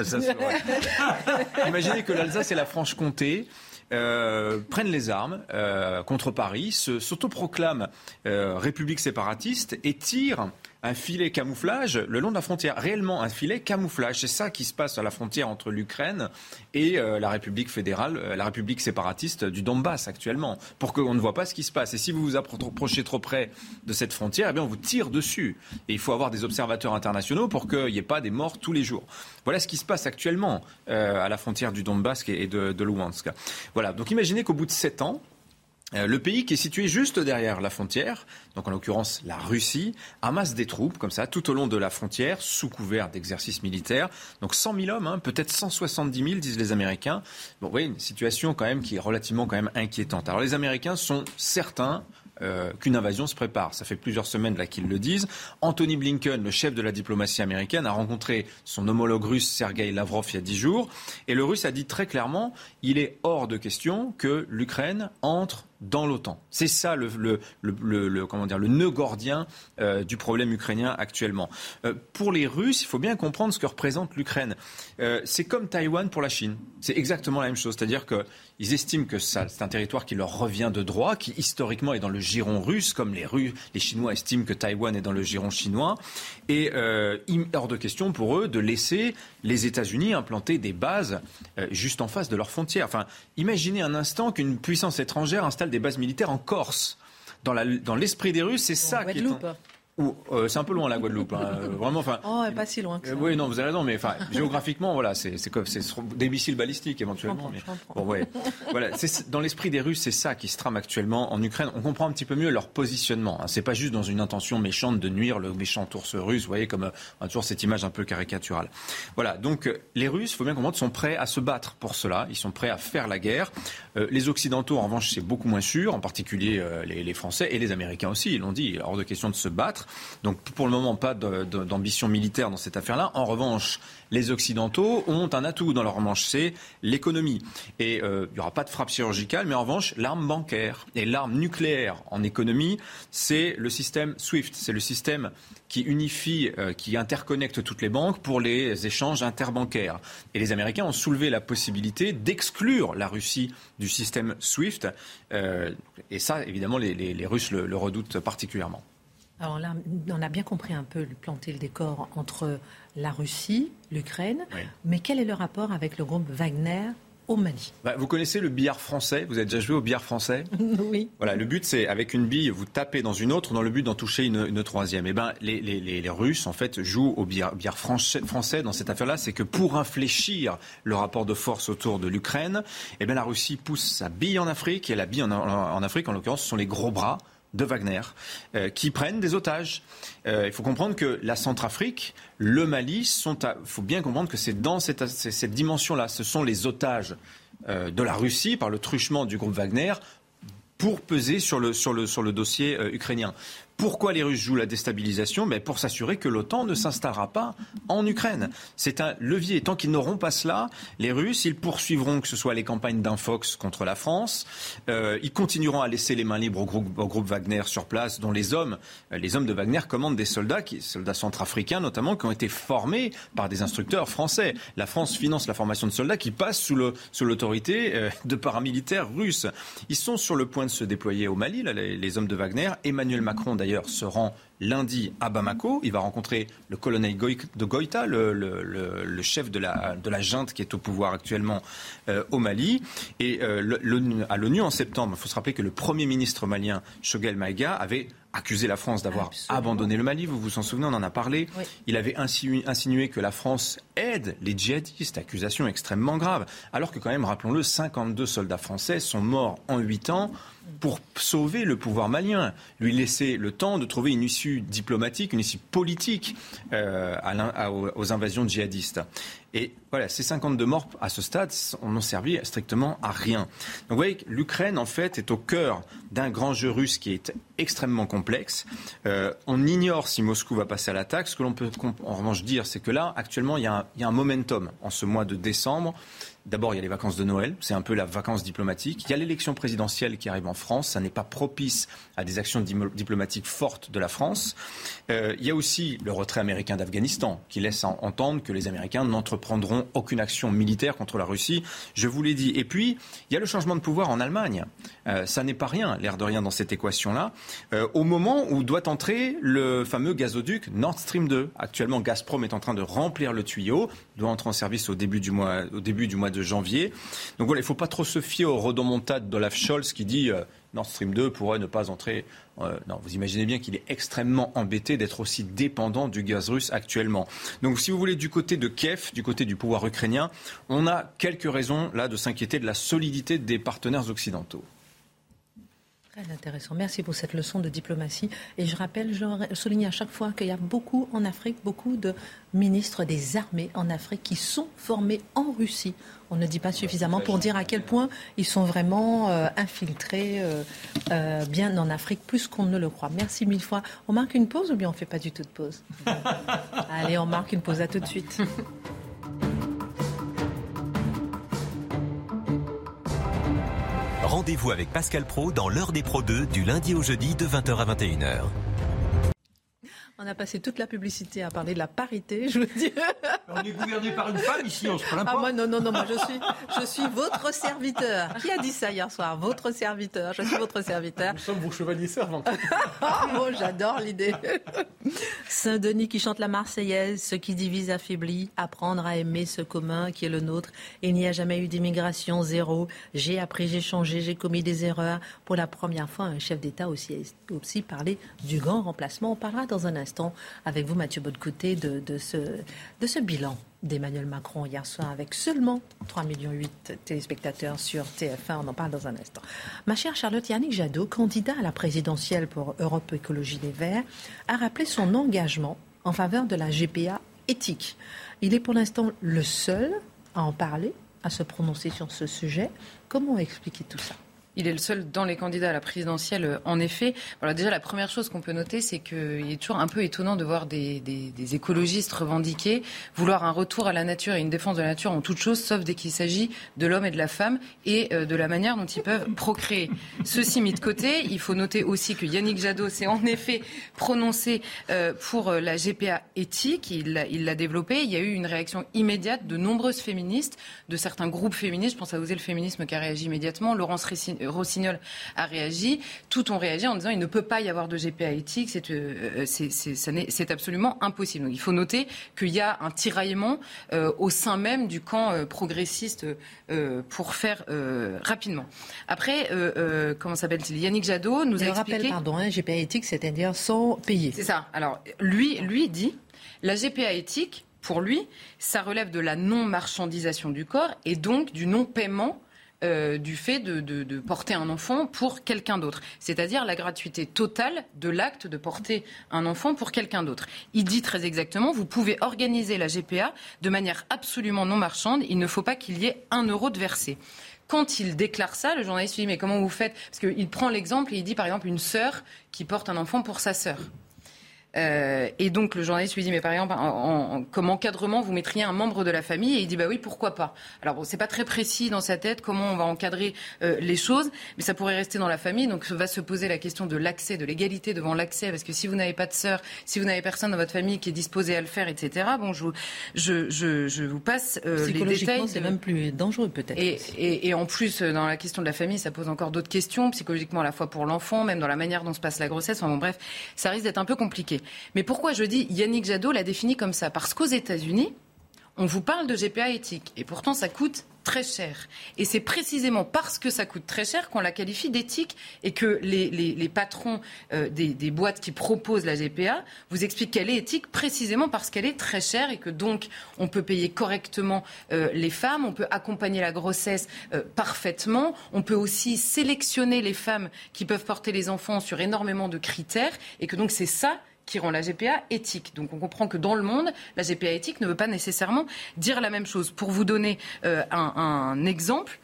imaginez que l'Alsace et la Franche-Comté euh, prennent les armes euh, contre Paris, s'autoproclament république séparatiste et tirent un filet camouflage le long de la frontière. Réellement, un filet camouflage. C'est ça qui se passe à la frontière entre l'Ukraine et euh, la République fédérale, euh, la République séparatiste du Donbass actuellement, pour qu'on ne voit pas ce qui se passe. Et si vous vous approchez trop près de cette frontière, eh bien, on vous tire dessus. Et il faut avoir des observateurs internationaux pour qu'il n'y ait pas des morts tous les jours. Voilà ce qui se passe actuellement euh, à la frontière du Donbass et de, de Luhansk. Voilà. Donc imaginez qu'au bout de sept ans, le pays qui est situé juste derrière la frontière, donc en l'occurrence la Russie, amasse des troupes comme ça tout au long de la frontière sous couvert d'exercices militaires. Donc 100 000 hommes, hein, peut-être 170 000 disent les Américains. Bon, oui, une situation quand même qui est relativement quand même inquiétante. Alors les Américains sont certains euh, qu'une invasion se prépare. Ça fait plusieurs semaines là qu'ils le disent. Anthony Blinken, le chef de la diplomatie américaine, a rencontré son homologue russe Sergei Lavrov il y a dix jours. Et le russe a dit très clairement, il est hors de question que l'Ukraine entre dans l'OTAN. C'est ça le, le, comment dire, le nœud gordien euh, du problème ukrainien actuellement. Euh, pour les Russes, il faut bien comprendre ce que représente l'Ukraine. Euh, c'est comme Taïwan pour la Chine. C'est exactement la même chose. C'est-à-dire qu'ils estiment que ça, c'est un territoire qui leur revient de droit, qui historiquement est dans le giron russe, comme les, Russes, les Chinois estiment que Taïwan est dans le giron chinois. Et hors de question pour eux de laisser les États-Unis implanter des bases juste en face de leurs frontières. Enfin, imaginez un instant qu'une puissance étrangère installe des bases militaires en Corse. Dans l'esprit des Russes, c'est ça qui est. Euh, c'est un peu loin la Guadeloupe, hein, euh, vraiment. Enfin, oh, pas si loin que ça. oui, non, vous avez raison, mais enfin, géographiquement, voilà, c'est des missiles balistiques éventuellement. mais, bon, ouais, voilà, dans l'esprit des Russes, c'est ça qui se trame actuellement en Ukraine. On comprend un petit peu mieux leur positionnement. Hein. C'est pas juste dans une intention méchante de nuire le méchant ours russe, vous voyez, comme euh, toujours cette image un peu caricaturale. Voilà, donc les Russes, il faut bien comprendre, sont prêts à se battre pour cela. Ils sont prêts à faire la guerre. les Occidentaux, en revanche, c'est beaucoup moins sûr, en particulier les, les Français et les Américains aussi. Ils l'ont dit, hors de question de se battre. Donc pour le moment, pas d'ambition militaire dans cette affaire-là. En revanche, les Occidentaux ont un atout dans leur manche, c'est l'économie. Et euh, il n'y aura pas de frappe chirurgicale, mais en revanche, l'arme bancaire et l'arme nucléaire en économie, c'est le système SWIFT, c'est le système qui unifie, euh, qui interconnecte toutes les banques pour les échanges interbancaires. Et les Américains ont soulevé la possibilité d'exclure la Russie du système SWIFT. Euh, et ça, évidemment, les, Russes le redoutent particulièrement. Alors là, on a bien compris un peu planter le décor entre la Russie, l'Ukraine, mais quel est le rapport avec le groupe Wagner au Mali? Bah, vous connaissez le billard français? Vous avez déjà joué au billard français? Oui. Voilà, le but c'est avec une bille, vous tapez dans une autre dans le but d'en toucher une, troisième. Et eh ben, les, les, Russes en fait jouent au billard, français, dans cette affaire-là, c'est que pour infléchir le rapport de force autour de l'Ukraine, eh ben, la Russie pousse sa bille en Afrique et la bille en, en Afrique, en l'occurrence, ce sont les gros bras de Wagner euh, qui prennent des otages. Euh, il faut comprendre que la Centrafrique, le Mali, sont il faut bien comprendre que c'est dans cette, dimension-là. Ce sont les otages euh, de la Russie par le truchement du groupe Wagner pour peser sur le dossier ukrainien. Pourquoi les Russes jouent la déstabilisation? Mais Pour s'assurer que l'OTAN ne s'installera pas en Ukraine. C'est un levier. Tant qu'ils n'auront pas cela, les Russes, ils poursuivront que ce soit les campagnes d'Infox contre la France. Euh, ils continueront à laisser les mains libres au groupe, Wagner sur place, dont les hommes, euh, les de Wagner commandent des soldats, qui, soldats centrafricains notamment, qui ont été formés par des instructeurs français. La France finance la formation de soldats qui passent sous l'autorité euh, de paramilitaires russes. Ils sont sur le point de se déployer au Mali, les, les hommes de Wagner. Emmanuel Macron, d'ailleurs, se rend lundi à Bamako. Il va rencontrer le colonel de Goïta, le, chef de la, junte qui est au pouvoir actuellement euh, au Mali. Et euh, à l'ONU en septembre, il faut se rappeler que le Premier ministre malien, Shogel Maïga, avait accusé la France d'avoir abandonné le Mali. Vous vous en souvenez, on en a parlé. Il avait insinué, que la France aide les djihadistes, accusation extrêmement grave. Alors que quand même, rappelons-le, 52 soldats français sont morts en 8 ans pour sauver le pouvoir malien, lui laisser le temps de trouver une issue diplomatique, une issue politique euh, aux invasions djihadistes. Et voilà, ces 52 morts à ce stade n'ont servi strictement à rien. Donc vous voyez que l'Ukraine, en fait, est au cœur d'un grand jeu russe qui est extrêmement complexe. Euh, on ignore si Moscou va passer à l'attaque. Ce que l'on peut en revanche dire, c'est que là, actuellement, il y, a un, momentum en ce mois de décembre. D'abord, il y a les vacances de Noël, c'est un peu la vacance diplomatique. Il y a l'élection présidentielle qui arrive en France, ça n'est pas propice à des actions diplomatiques fortes de la France. Euh, il y a aussi le retrait américain d'Afghanistan, qui laisse entendre que les Américains n'entreprendront aucune action militaire contre la Russie. Je vous l'ai dit. Et puis, il y a le changement de pouvoir en Allemagne. Euh, ça n'est pas rien, l'air de rien, dans cette équation-là. Euh, au moment où doit entrer le fameux gazoduc Nord Stream 2. Actuellement, Gazprom est en train de remplir le tuyau, doit entrer en service au début du mois, au début du mois de janvier. Donc voilà, il ne faut pas trop se fier au rodomontade d'Olaf Scholz qui dit euh, Nord Stream 2 pourrait ne pas entrer. Euh, non, vous imaginez bien qu'il est extrêmement embêté d'être aussi dépendant du gaz russe actuellement. Donc si vous voulez, du côté de Kiev, du côté du pouvoir ukrainien, on a quelques raisons là de s'inquiéter de la solidité des partenaires occidentaux. Très intéressant. Merci pour cette leçon de diplomatie. Et je rappelle, je souligne à chaque fois qu'il y a beaucoup en Afrique, beaucoup de ministres des armées en Afrique qui sont formés en Russie. On ne dit pas suffisamment pour dire à quel point ils sont vraiment euh, infiltrés euh, euh, bien en Afrique, plus qu'on ne le croit. Merci mille fois. On marque une pause ou bien on ne fait pas du tout de pause? Allez, on marque une pause. À tout de suite. Rendez-vous avec Pascal Pro dans l'heure des Pro 2 du lundi au jeudi de 20h à 21h. On a passé toute la publicité à parler de la parité, je veux dire. On est gouverné par une femme ici, on se plaint ah, pas. moi, non, non, non, moi je suis, je suis votre serviteur. Qui a dit ça hier soir? Votre serviteur. Je suis votre serviteur. Nous sommes vos chevaliers servants. oh, j'adore l'idée. Saint-Denis qui chante la Marseillaise, ce qui divise affaiblit, apprendre à aimer ce commun qui est le nôtre. Il n'y a jamais eu d'immigration, zéro. J'ai appris, j'ai changé, j'ai commis des erreurs. Pour la première fois, un chef d'État aussi, aussi parlé du grand remplacement. On parlera dans un instant avec vous, Mathieu Bodecouté, de, ce, bilan d'Emmanuel Macron hier soir avec seulement 3,8 millions de téléspectateurs sur TF1. On en parle dans un instant. Ma chère Charlotte Yannick Jadot, candidat à la présidentielle pour Europe Écologie des Verts, a rappelé son engagement en faveur de la GPA éthique. Il est pour l'instant le seul à en parler, à se prononcer sur ce sujet. Comment expliquer tout ça? Il est le seul dans les candidats à la présidentielle, euh, en effet. Voilà, déjà, la première chose qu'on peut noter, c'est qu'il est toujours un peu étonnant de voir des, écologistes revendiquer, vouloir un retour à la nature et une défense de la nature en toute chose, sauf dès qu'il s'agit de l'homme et de la femme et euh, de la manière dont ils peuvent procréer. Ceci mis de côté, il faut noter aussi que Yannick Jadot s'est en effet prononcé euh, pour la GPA éthique. Il l'a développé. Il y a eu une réaction immédiate de nombreuses féministes, de certains groupes féministes. Je pense à Oser le féminisme qui a réagi immédiatement. Laurence Récine Rossignol a réagi. Tout ont réagi en disant il ne peut pas y avoir de GPA éthique, c'est euh, c'est absolument impossible. Donc il faut noter qu'il y a un tiraillement euh, au sein même du camp euh, progressiste pour faire rapidement. Après, comment s'appelle-t-il? Yannick Jadot nous a expliqué... rappelle, pardon, hein, GPA éthique, c'est-à-dire sans payer. C'est ça. Alors lui, lui dit la GPA éthique, pour lui, ça relève de la non-marchandisation du corps et donc du non-paiement euh, du fait de, porter un enfant pour quelqu'un d'autre. C'est-à-dire la gratuité totale de l'acte de porter un enfant pour quelqu'un d'autre. Il dit très exactement, vous pouvez organiser la GPA de manière absolument non marchande. Il ne faut pas qu'il y ait un euro de versé quand il déclare ça, le journaliste lui dit mais comment vous faites? Parce qu'il prend l'exemple et il dit par exemple une sœur qui porte un enfant pour sa sœur. Euh, et donc le journaliste lui dit, mais par exemple, en, comme encadrement, vous mettriez un membre de la famille? Et il dit, bah oui, pourquoi pas? Alors bon, c'est pas très précis dans sa tête comment on va encadrer euh, les choses, mais ça pourrait rester dans la famille. Donc va se poser la question de l'accès, de l'égalité devant l'accès, parce que si vous n'avez pas de sœur, si vous n'avez personne dans votre famille qui est disposé à le faire, etc. Bon, je, je, je, je vous passe euh, les détails. c'est même plus dangereux peut-être. Et, et, et, en plus, dans la question de la famille, ça pose encore d'autres questions, psychologiquement à la fois pour l'enfant, même dans la manière dont se passe la grossesse. Enfin bon, bref, ça risque d'être un peu compliqué. Mais pourquoi je dis Yannick Jadot l'a défini comme ça? Parce qu'aux États-Unis, on vous parle de GPA éthique et pourtant ça coûte très cher. Et c'est précisément parce que ça coûte très cher qu'on la qualifie d'éthique et que les, patrons euh, des, boîtes qui proposent la GPA vous expliquent qu'elle est éthique précisément parce qu'elle est très chère et que donc on peut payer correctement euh, les femmes, on peut accompagner la grossesse euh, parfaitement, on peut aussi sélectionner les femmes qui peuvent porter les enfants sur énormément de critères et que donc c'est ça qui rend la GPA éthique. Donc on comprend que dans le monde, la GPA éthique ne veut pas nécessairement dire la même chose. Pour vous donner euh, un, exemple,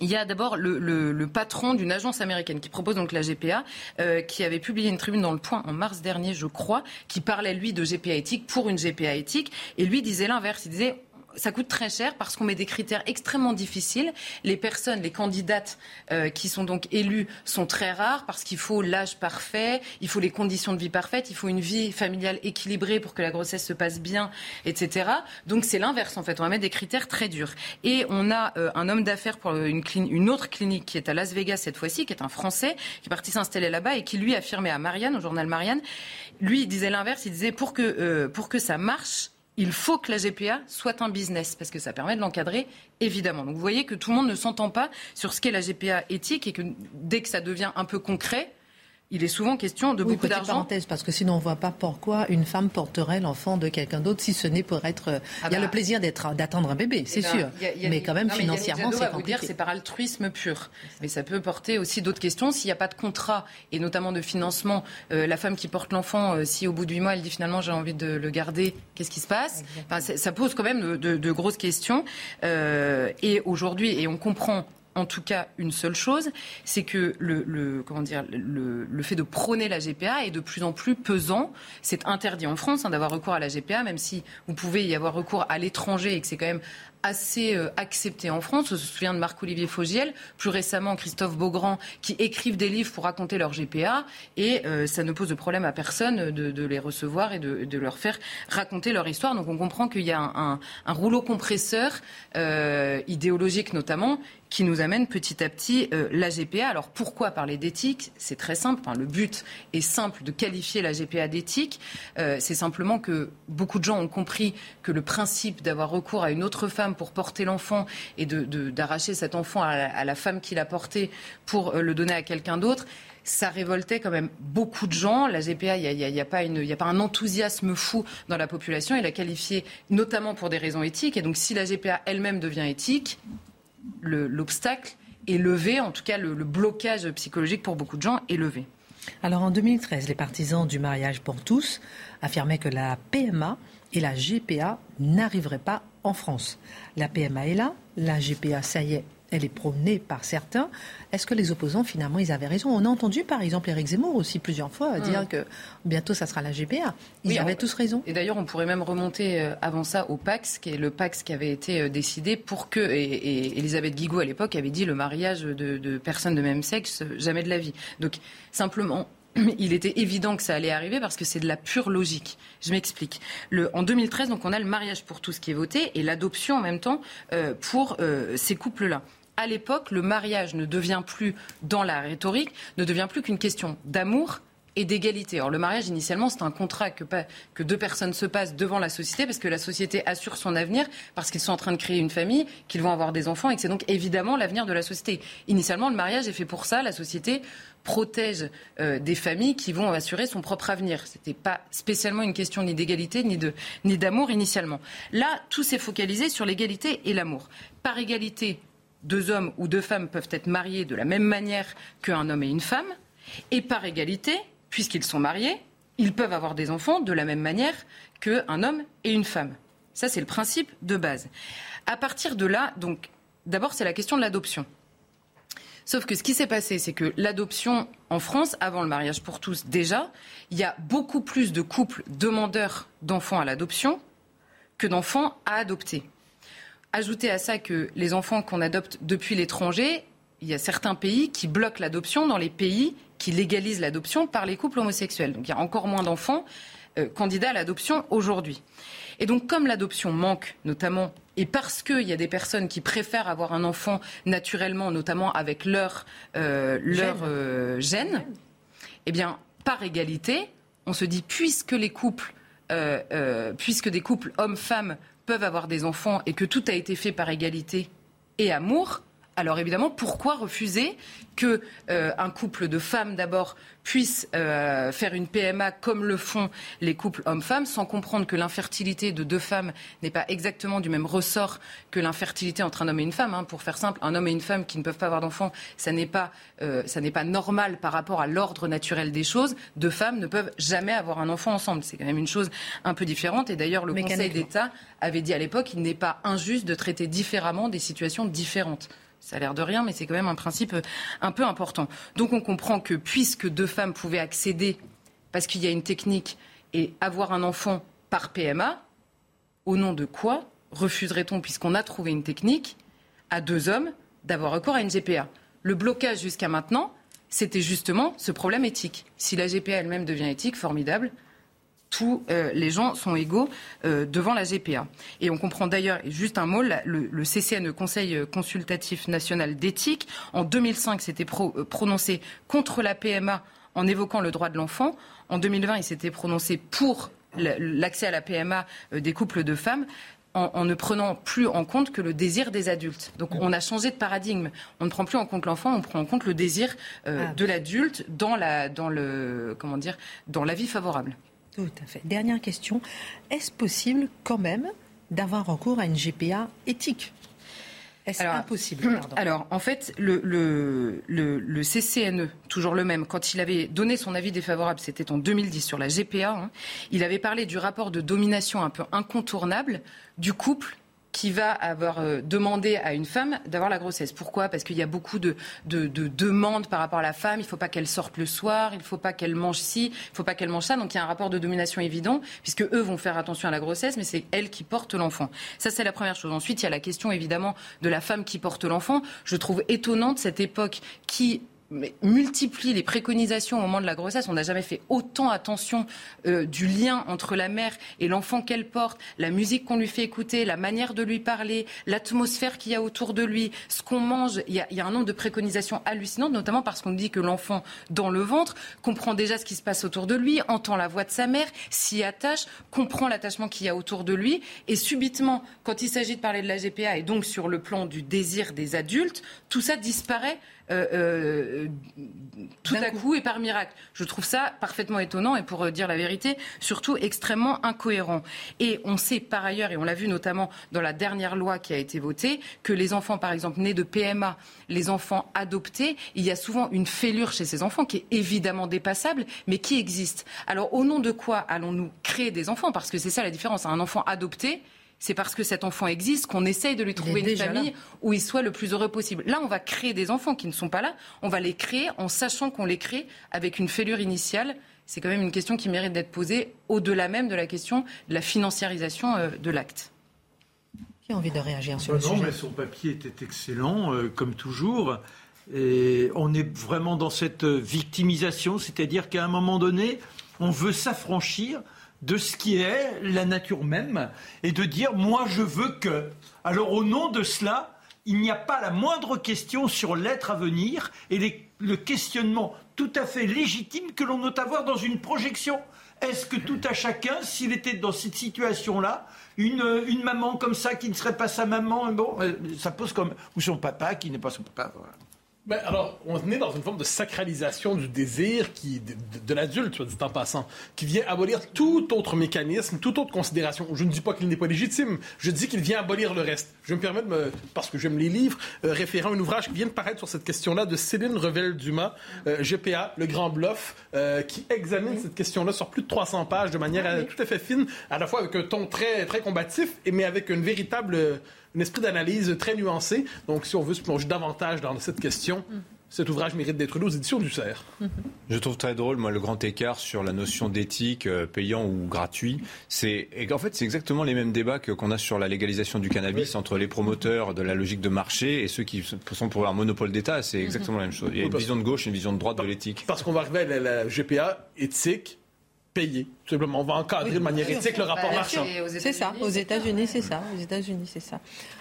il y a d'abord le, patron d'une agence américaine qui propose donc la GPA, euh, qui avait publié une tribune dans le Point en mars dernier, je crois, qui parlait lui de GPA éthique pour une GPA éthique, et lui disait l'inverse. Il disait ça coûte très cher parce qu'on met des critères extrêmement difficiles. Les personnes, les candidates euh, qui sont donc élues sont très rares parce qu'il faut l'âge parfait, il faut les conditions de vie parfaites, il faut une vie familiale équilibrée pour que la grossesse se passe bien, etc. Donc c'est l'inverse en fait. On va mettre des critères très durs. Et on a euh, un homme d'affaires pour une, une, autre clinique qui est à Las Vegas cette fois-ci, qui est un Français, qui est parti s'installer là-bas et qui lui affirmait à Marianne, au journal Marianne, lui il disait l'inverse, il disait pour que, euh, pour que ça marche, il faut que la GPA soit un business parce que ça permet de l'encadrer, évidemment. Donc vous voyez que tout le monde ne s'entend pas sur ce qu'est la GPA éthique et que dès que ça devient un peu concret, il est souvent question de beaucoup d'argent. parenthèse, parce que sinon on ne voit pas pourquoi une femme porterait l'enfant de quelqu'un d'autre si ce n'est pour être. Euh, ah il y a le bah. plaisir d'être, d'attendre un bébé, c'est eh ben, sûr. mais quand même, financièrement, c'est compliqué. c'est par altruisme pur. Mais ça peut porter aussi d'autres questions. S'il n'y a pas de contrat, et notamment de financement, euh, la femme qui porte l'enfant, euh, si au bout de huit mois, elle dit finalement j'ai envie de le garder, qu'est-ce qui se passe? Ça pose quand même de, grosses questions. et aujourd'hui, et on comprend en tout cas une seule chose, c'est que le, fait de prôner la GPA est de plus en plus pesant. C'est interdit en France hein, d'avoir recours à la GPA, même si vous pouvez y avoir recours à l'étranger et que c'est quand même assez euh, accepté en France. On se souvient de Marc-Olivier Fogiel, plus récemment Christophe Beaugrand, qui écrivent des livres pour raconter leur GPA, et euh, ça ne pose de problème à personne de, les recevoir et de, leur faire raconter leur histoire. Donc on comprend qu'il y a un, rouleau compresseur, euh, idéologique notamment, qui nous amène petit à petit la GPA. Alors pourquoi parler d'éthique? C'est très simple. Le but est simple de qualifier la GPA d'éthique. C'est simplement que beaucoup de gens ont compris que le principe d'avoir recours à une autre femme pour porter l'enfant et d'arracher cet enfant à la, femme qui l'a porté pour euh, le donner à quelqu'un d'autre, ça révoltait quand même beaucoup de gens. La GPA, il n'y a, pas a, pas un enthousiasme fou dans la population. Il a qualifié notamment pour des raisons éthiques. Et donc, si la GPA elle-même devient éthique, l'obstacle est levé, en tout cas le, blocage psychologique pour beaucoup de gens est levé. Alors en 2013, les partisans du mariage pour tous affirmaient que la PMA et la GPA n'arriveraient pas en France. La PMA est là, la GPA, ça y est, elle est promenée par certains. Est-ce que les opposants, finalement, ils avaient raison? On a entendu, par exemple, Éric Zemmour aussi plusieurs fois dire mm. que bientôt, ça sera la GPA. Ils avaient tous raison. Et d'ailleurs, on pourrait même remonter euh, avant ça au Pax, qui est le Pax qui avait été euh, décidé pour que, et, Elisabeth Guigou à l'époque avait dit le mariage de, de personnes de même sexe, jamais de la vie. Donc, simplement, il était évident que ça allait arriver parce que c'est de la pure logique. Je m'explique. en 2013, donc on a le mariage pour tous qui est voté et l'adoption en même temps euh, pour ces couples-là à l'époque, le mariage ne devient plus, dans la rhétorique, ne devient plus qu'une question d'amour et d'égalité. Alors le mariage, initialement, c'est un contrat que, que, deux personnes se passent devant la société parce que la société assure son avenir, parce qu'ils sont en train de créer une famille, qu'ils vont avoir des enfants et que c'est donc évidemment l'avenir de la société. Initialement, le mariage est fait pour ça. La société protège euh, des familles qui vont assurer son propre avenir. Ce n'était pas spécialement une question ni d'égalité ni, ni d'amour initialement. Là, tout s'est focalisé sur l'égalité et l'amour. Par égalité, deux hommes ou deux femmes peuvent être mariés de la même manière qu'un homme et une femme. Et par égalité, puisqu'ils sont mariés, ils peuvent avoir des enfants de la même manière qu'un homme et une femme. Ça, c'est le principe de base. À partir de là, donc, d'abord, c'est la question de l'adoption. Sauf que ce qui s'est passé, c'est que l'adoption en France, avant le mariage pour tous déjà, il y a beaucoup plus de couples demandeurs d'enfants à l'adoption que d'enfants à adopter. Ajoutez à ça que les enfants qu'on adopte depuis l'étranger, il y a certains pays qui bloquent l'adoption dans les pays qui légalisent l'adoption par les couples homosexuels. Donc il y a encore moins d'enfants euh, candidats à l'adoption aujourd'hui. Et donc comme l'adoption manque notamment et parce qu'il y a des personnes qui préfèrent avoir un enfant naturellement, notamment avec leur, euh, leur euh, gène, eh bien, par égalité, on se dit, puisque les couples, puisque des couples hommes-femmes peuvent avoir des enfants et que tout a été fait par égalité et amour, alors évidemment, pourquoi refuser que euh, un couple de femmes d'abord puisse euh, faire une PMA comme le font les couples hommes-femmes, sans comprendre que l'infertilité de deux femmes n'est pas exactement du même ressort que l'infertilité entre un homme et une femme. Hein. Pour faire simple, un homme et une femme qui ne peuvent pas avoir d'enfants, ça n'est pas euh, ça n'est pas normal par rapport à l'ordre naturel des choses. Deux femmes ne peuvent jamais avoir un enfant ensemble. C'est quand même une chose un peu différente. Et d'ailleurs, le Conseil d'État avait dit à l'époque qu'il n'est pas injuste de traiter différemment des situations différentes. Ça a l'air de rien, mais c'est quand même un principe euh, un peu important. Donc on comprend que puisque deux femmes pouvaient accéder, parce qu'il y a une technique, et avoir un enfant par PMA, au nom de quoi refuserait-on, puisqu'on a trouvé une technique, à deux hommes d'avoir recours à une GPA Le blocage jusqu'à maintenant, c'était justement ce problème éthique. Si la GPA elle-même devient éthique, formidable, tous euh, les gens sont égaux euh, devant la GPA. Et on comprend d'ailleurs, et juste un mot, le, CCN, le Conseil consultatif national d'éthique, en 2005 s'était euh, prononcé contre la PMA en évoquant le droit de l'enfant. En 2020, il s'était prononcé pour l'accès à la PMA des couples de femmes. En, ne prenant plus en compte que le désir des adultes. Donc on a changé de paradigme. On ne prend plus en compte l'enfant, on prend en compte le désir ah de l'adulte dans la, dans le, comment dire, dans la vie favorable. Tout à fait. Dernière question. Est-ce possible quand même d'avoir recours à une GPA éthique? Est-ce impossible Alors, en fait, le, le, le, CCNE, toujours le même, quand il avait donné son avis défavorable, c'était en 2010 sur la GPA, hein, il avait parlé du rapport de domination un peu incontournable du couple qui va avoir euh, demandé à une femme d'avoir la grossesse. Pourquoi? Parce qu'il y a beaucoup de, de, demandes par rapport à la femme. Il ne faut pas qu'elle sorte le soir, il ne faut pas qu'elle mange ci, il ne faut pas qu'elle mange ça. Donc il y a un rapport de domination évident, puisque eux vont faire attention à la grossesse, mais c'est elle qui porte l'enfant. Ça, c'est la première chose. Ensuite, il y a la question évidemment de la femme qui porte l'enfant. Je trouve étonnante cette époque qui multiplie les préconisations au moment de la grossesse. On n'a jamais fait autant attention euh, du lien entre la mère et l'enfant qu'elle porte, la musique qu'on lui fait écouter, la manière de lui parler, l'atmosphère qu'il y a autour de lui, ce qu'on mange. Il y, a, il y, a, un nombre de préconisations hallucinantes, notamment parce qu'on dit que l'enfant dans le ventre comprend déjà ce qui se passe autour de lui, entend la voix de sa mère, s'y attache, comprend l'attachement qu'il y a autour de lui. Et subitement, quand il s'agit de parler de la GPA et donc sur le plan du désir des adultes, tout ça disparaît euh, euh, tout à coup. et par miracle. Je trouve ça parfaitement étonnant et pour euh, dire la vérité, surtout extrêmement incohérent. Et on sait par ailleurs, et on l'a vu notamment dans la dernière loi qui a été votée, que les enfants, par exemple, nés de PMA, les enfants adoptés, il y a souvent une fêlure chez ces enfants qui est évidemment dépassable, mais qui existe. Alors au nom de quoi allons-nous créer des enfants? Parce que c'est ça la différence. Un enfant adopté, c'est parce que cet enfant existe qu'on essaye de lui trouver une famille où il soit le plus heureux possible. Là, on va créer des enfants qui ne sont pas là. On va les créer en sachant qu'on les crée avec une fêlure initiale. C'est quand même une question qui mérite d'être posée au-delà même de la question de la financiarisation euh, de l'acte. Qui a envie de réagir sur le sujet Non, mais son papier était excellent, euh, comme toujours. Et on est vraiment dans cette victimisation, c'est-à-dire qu'à un moment donné, on veut s'affranchir de ce qui est la nature même et de dire moi je veux que. Alors au nom de cela, il n'y a pas la moindre question sur l'être à venir et le questionnement tout à fait légitime que l'on doit avoir dans une projection. Est-ce que tout à chacun, s'il était dans cette situation-là, une, maman comme ça qui ne serait pas sa maman, bon, euh, ça pose comme ou son papa qui n'est pas son papa. Ben, alors, on est dans une forme de sacralisation du désir qui, de, l'adulte, soit dit en passant, qui vient abolir tout autre mécanisme, toute autre considération. Je ne dis pas qu'il n'est pas légitime, je dis qu'il vient abolir le reste. Je me permets de me, parce que j'aime les livres, euh, référant un ouvrage qui vient de paraître sur cette question-là de Céline Revel-Dumas, euh, GPA, Le Grand Bluff, euh, qui examine cette question-là sur plus de 300 pages de manière tout à fait fine, à la fois avec un ton très, très combatif, mais avec une véritable un esprit d'analyse très nuancé. Donc, si on veut se plonger davantage dans cette question, cet ouvrage mérite d'être lu aux éditions du CERF. Je trouve très drôle, moi, le grand écart sur la notion d'éthique, euh, payant ou gratuit. C'est, en fait, c'est exactement les mêmes débats qu'on a sur la légalisation du cannabis entre les promoteurs de la logique de marché et ceux qui sont pour un monopole d'État. C'est exactement la même chose. Il y a une vision de gauche et une vision de droite de l'éthique. Parce qu'on va arriver à la GPA éthique payer. Tout simplement, on va encadrer de manière éthique le rapport marchand. C'est ça, aux États-Unis, c'est ça. Aux États-Unis, c'est ça.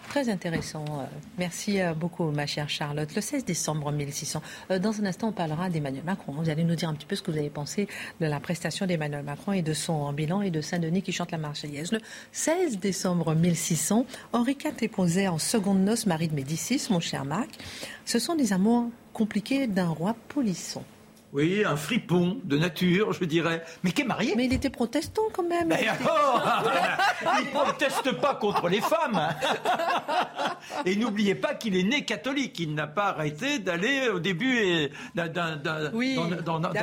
Très intéressant. Euh, merci euh, beaucoup, ma chère Charlotte. Le 16 décembre 1600. Euh, dans un instant, on parlera d'Emmanuel Macron. Vous allez nous dire un petit peu ce que vous avez pensé de la prestation d'Emmanuel Macron et de son bilan et de Saint-Denis qui chante la Marseillaise. Le 16 décembre 1600, Henri IV épousait en seconde noce Marie de Médicis, mon cher Marc. Ce sont des amours compliqués d'un roi polisson. Oui, un fripon de nature, je dirais. Mais qui est marié. Mais il était protestant quand même. Mais alors Il ne proteste pas contre les femmes. Et n'oubliez pas qu'il est né catholique. Il n'a pas arrêté d'aller au début dans,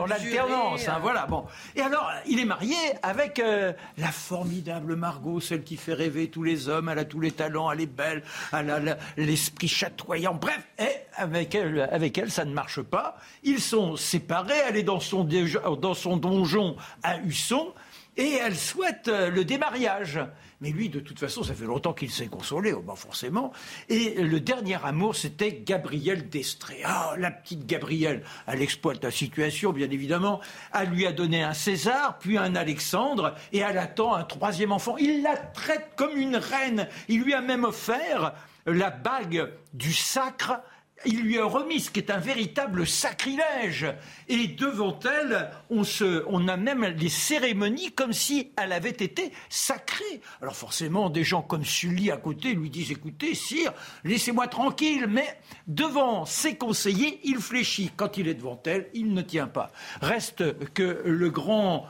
l'alternance. Hein, voilà, bon. Et alors, il est marié avec euh, la formidable Margot, celle qui fait rêver tous les hommes. Elle a tous les talents, elle est belle, elle a l'esprit chatoyant. Bref, et avec elle, avec elle, ça ne marche pas. Ils sont séparés elle est dans son, dans son donjon à Husson, et elle souhaite euh, le démariage. Mais lui, de toute façon, ça fait longtemps qu'il s'est consolé, oh, bah forcément. Et le dernier amour, c'était Gabrielle d'Estrée. Ah, la petite Gabrielle, elle exploite la situation, bien évidemment. Elle lui a donné un César, puis un Alexandre, et elle attend un troisième enfant. Il la traite comme une reine. Il lui a même offert la bague du sacre il lui a remis ce qui est un véritable sacrilège. Et devant elle, on, se, a même les cérémonies comme si elle avait été sacrée. Alors forcément, des gens comme Sully à côté lui disent, écoutez, sire, laissez-moi tranquille. Mais devant ses conseillers, il fléchit. Quand il est devant elle, il ne tient pas. Reste que le grand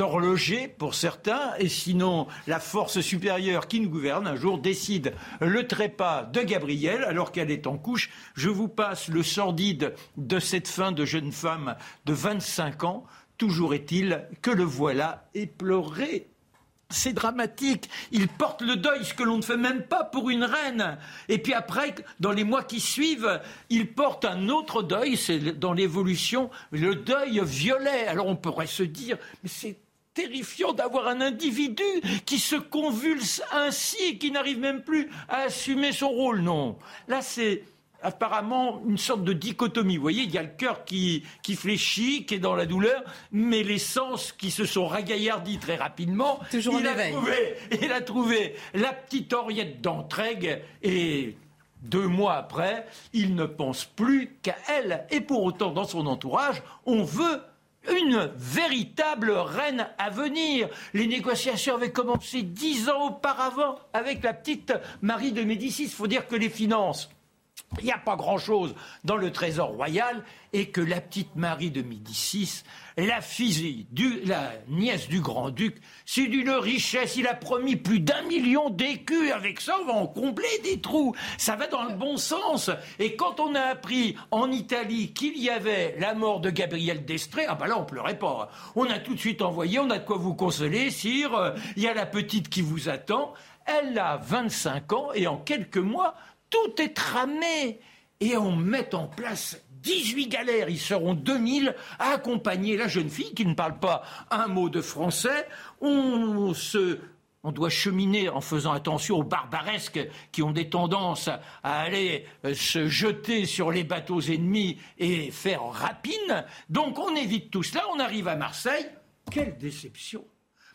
horloger pour certains, et sinon la force supérieure qui nous gouverne un jour décide le trépas de Gabrielle alors qu'elle est en couche. Je vous passe le sordide de cette fin de jeune femme de 25 ans. Toujours est-il que le voilà éploré c'est dramatique. Il porte le deuil, ce que l'on ne fait même pas pour une reine. Et puis après, dans les mois qui suivent, il porte un autre deuil, c'est dans l'évolution, le deuil violet. Alors on pourrait se dire, mais c'est terrifiant d'avoir un individu qui se convulse ainsi et qui n'arrive même plus à assumer son rôle. Non. Là, c'est apparemment une sorte de dichotomie. Vous voyez, il y a le cœur qui, qui fléchit, qui est dans la douleur, mais les sens qui se sont ragaillardis très rapidement. Toujours il en a éveil. trouvé, il a trouvé la petite Henriette d'Entraigue et deux mois après, il ne pense plus qu'à elle. Et pour autant, dans son entourage, on veut une véritable reine à venir. Les négociations avaient commencé dix ans auparavant avec la petite Marie de Médicis. Il faut dire que les finances il n'y a pas grand-chose dans le trésor royal et que la petite Marie de Médicis, la fille, du, la nièce du grand-duc, c'est d'une richesse. Il a promis plus d'un million d'écus. Avec ça, on va en combler des trous. Ça va dans le bon sens. Et quand on a appris en Italie qu'il y avait la mort de Gabriel d'Estrée, ah ben là, on pleurait pas. On a tout de suite envoyé, on a de quoi vous consoler, sire. Il y a la petite qui vous attend. Elle a 25 ans et en quelques mois, tout est tramé. Et on met en place 18 galères, ils seront 2000 à accompagner la jeune fille qui ne parle pas un mot de français. On se doit cheminer en faisant attention aux barbaresques qui ont des tendances à aller euh, se jeter sur les bateaux ennemis et faire rapine. Donc on évite tout cela, on arrive à Marseille. Quelle déception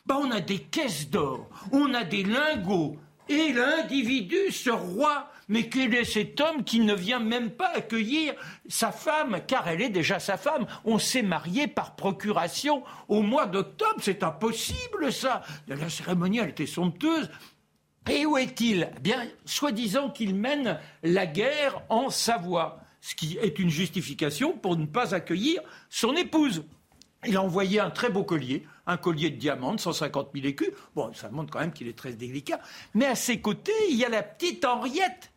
ben, On a des caisses d'or, on a des lingots, et l'individu, ce roi, mais quel est cet homme qui ne vient même pas accueillir sa femme, car elle est déjà sa femme? On s'est marié par procuration au mois d'octobre, c'est impossible ça La cérémonie, elle était somptueuse. Et où est-il? Eh bien, soi-disant qu'il mène la guerre en Savoie, ce qui est une justification pour ne pas accueillir son épouse. Il a envoyé un très beau collier, un collier de diamants de 150 000 écus. Bon, ça montre quand même qu'il est très délicat. Mais à ses côtés, il y a la petite Henriette.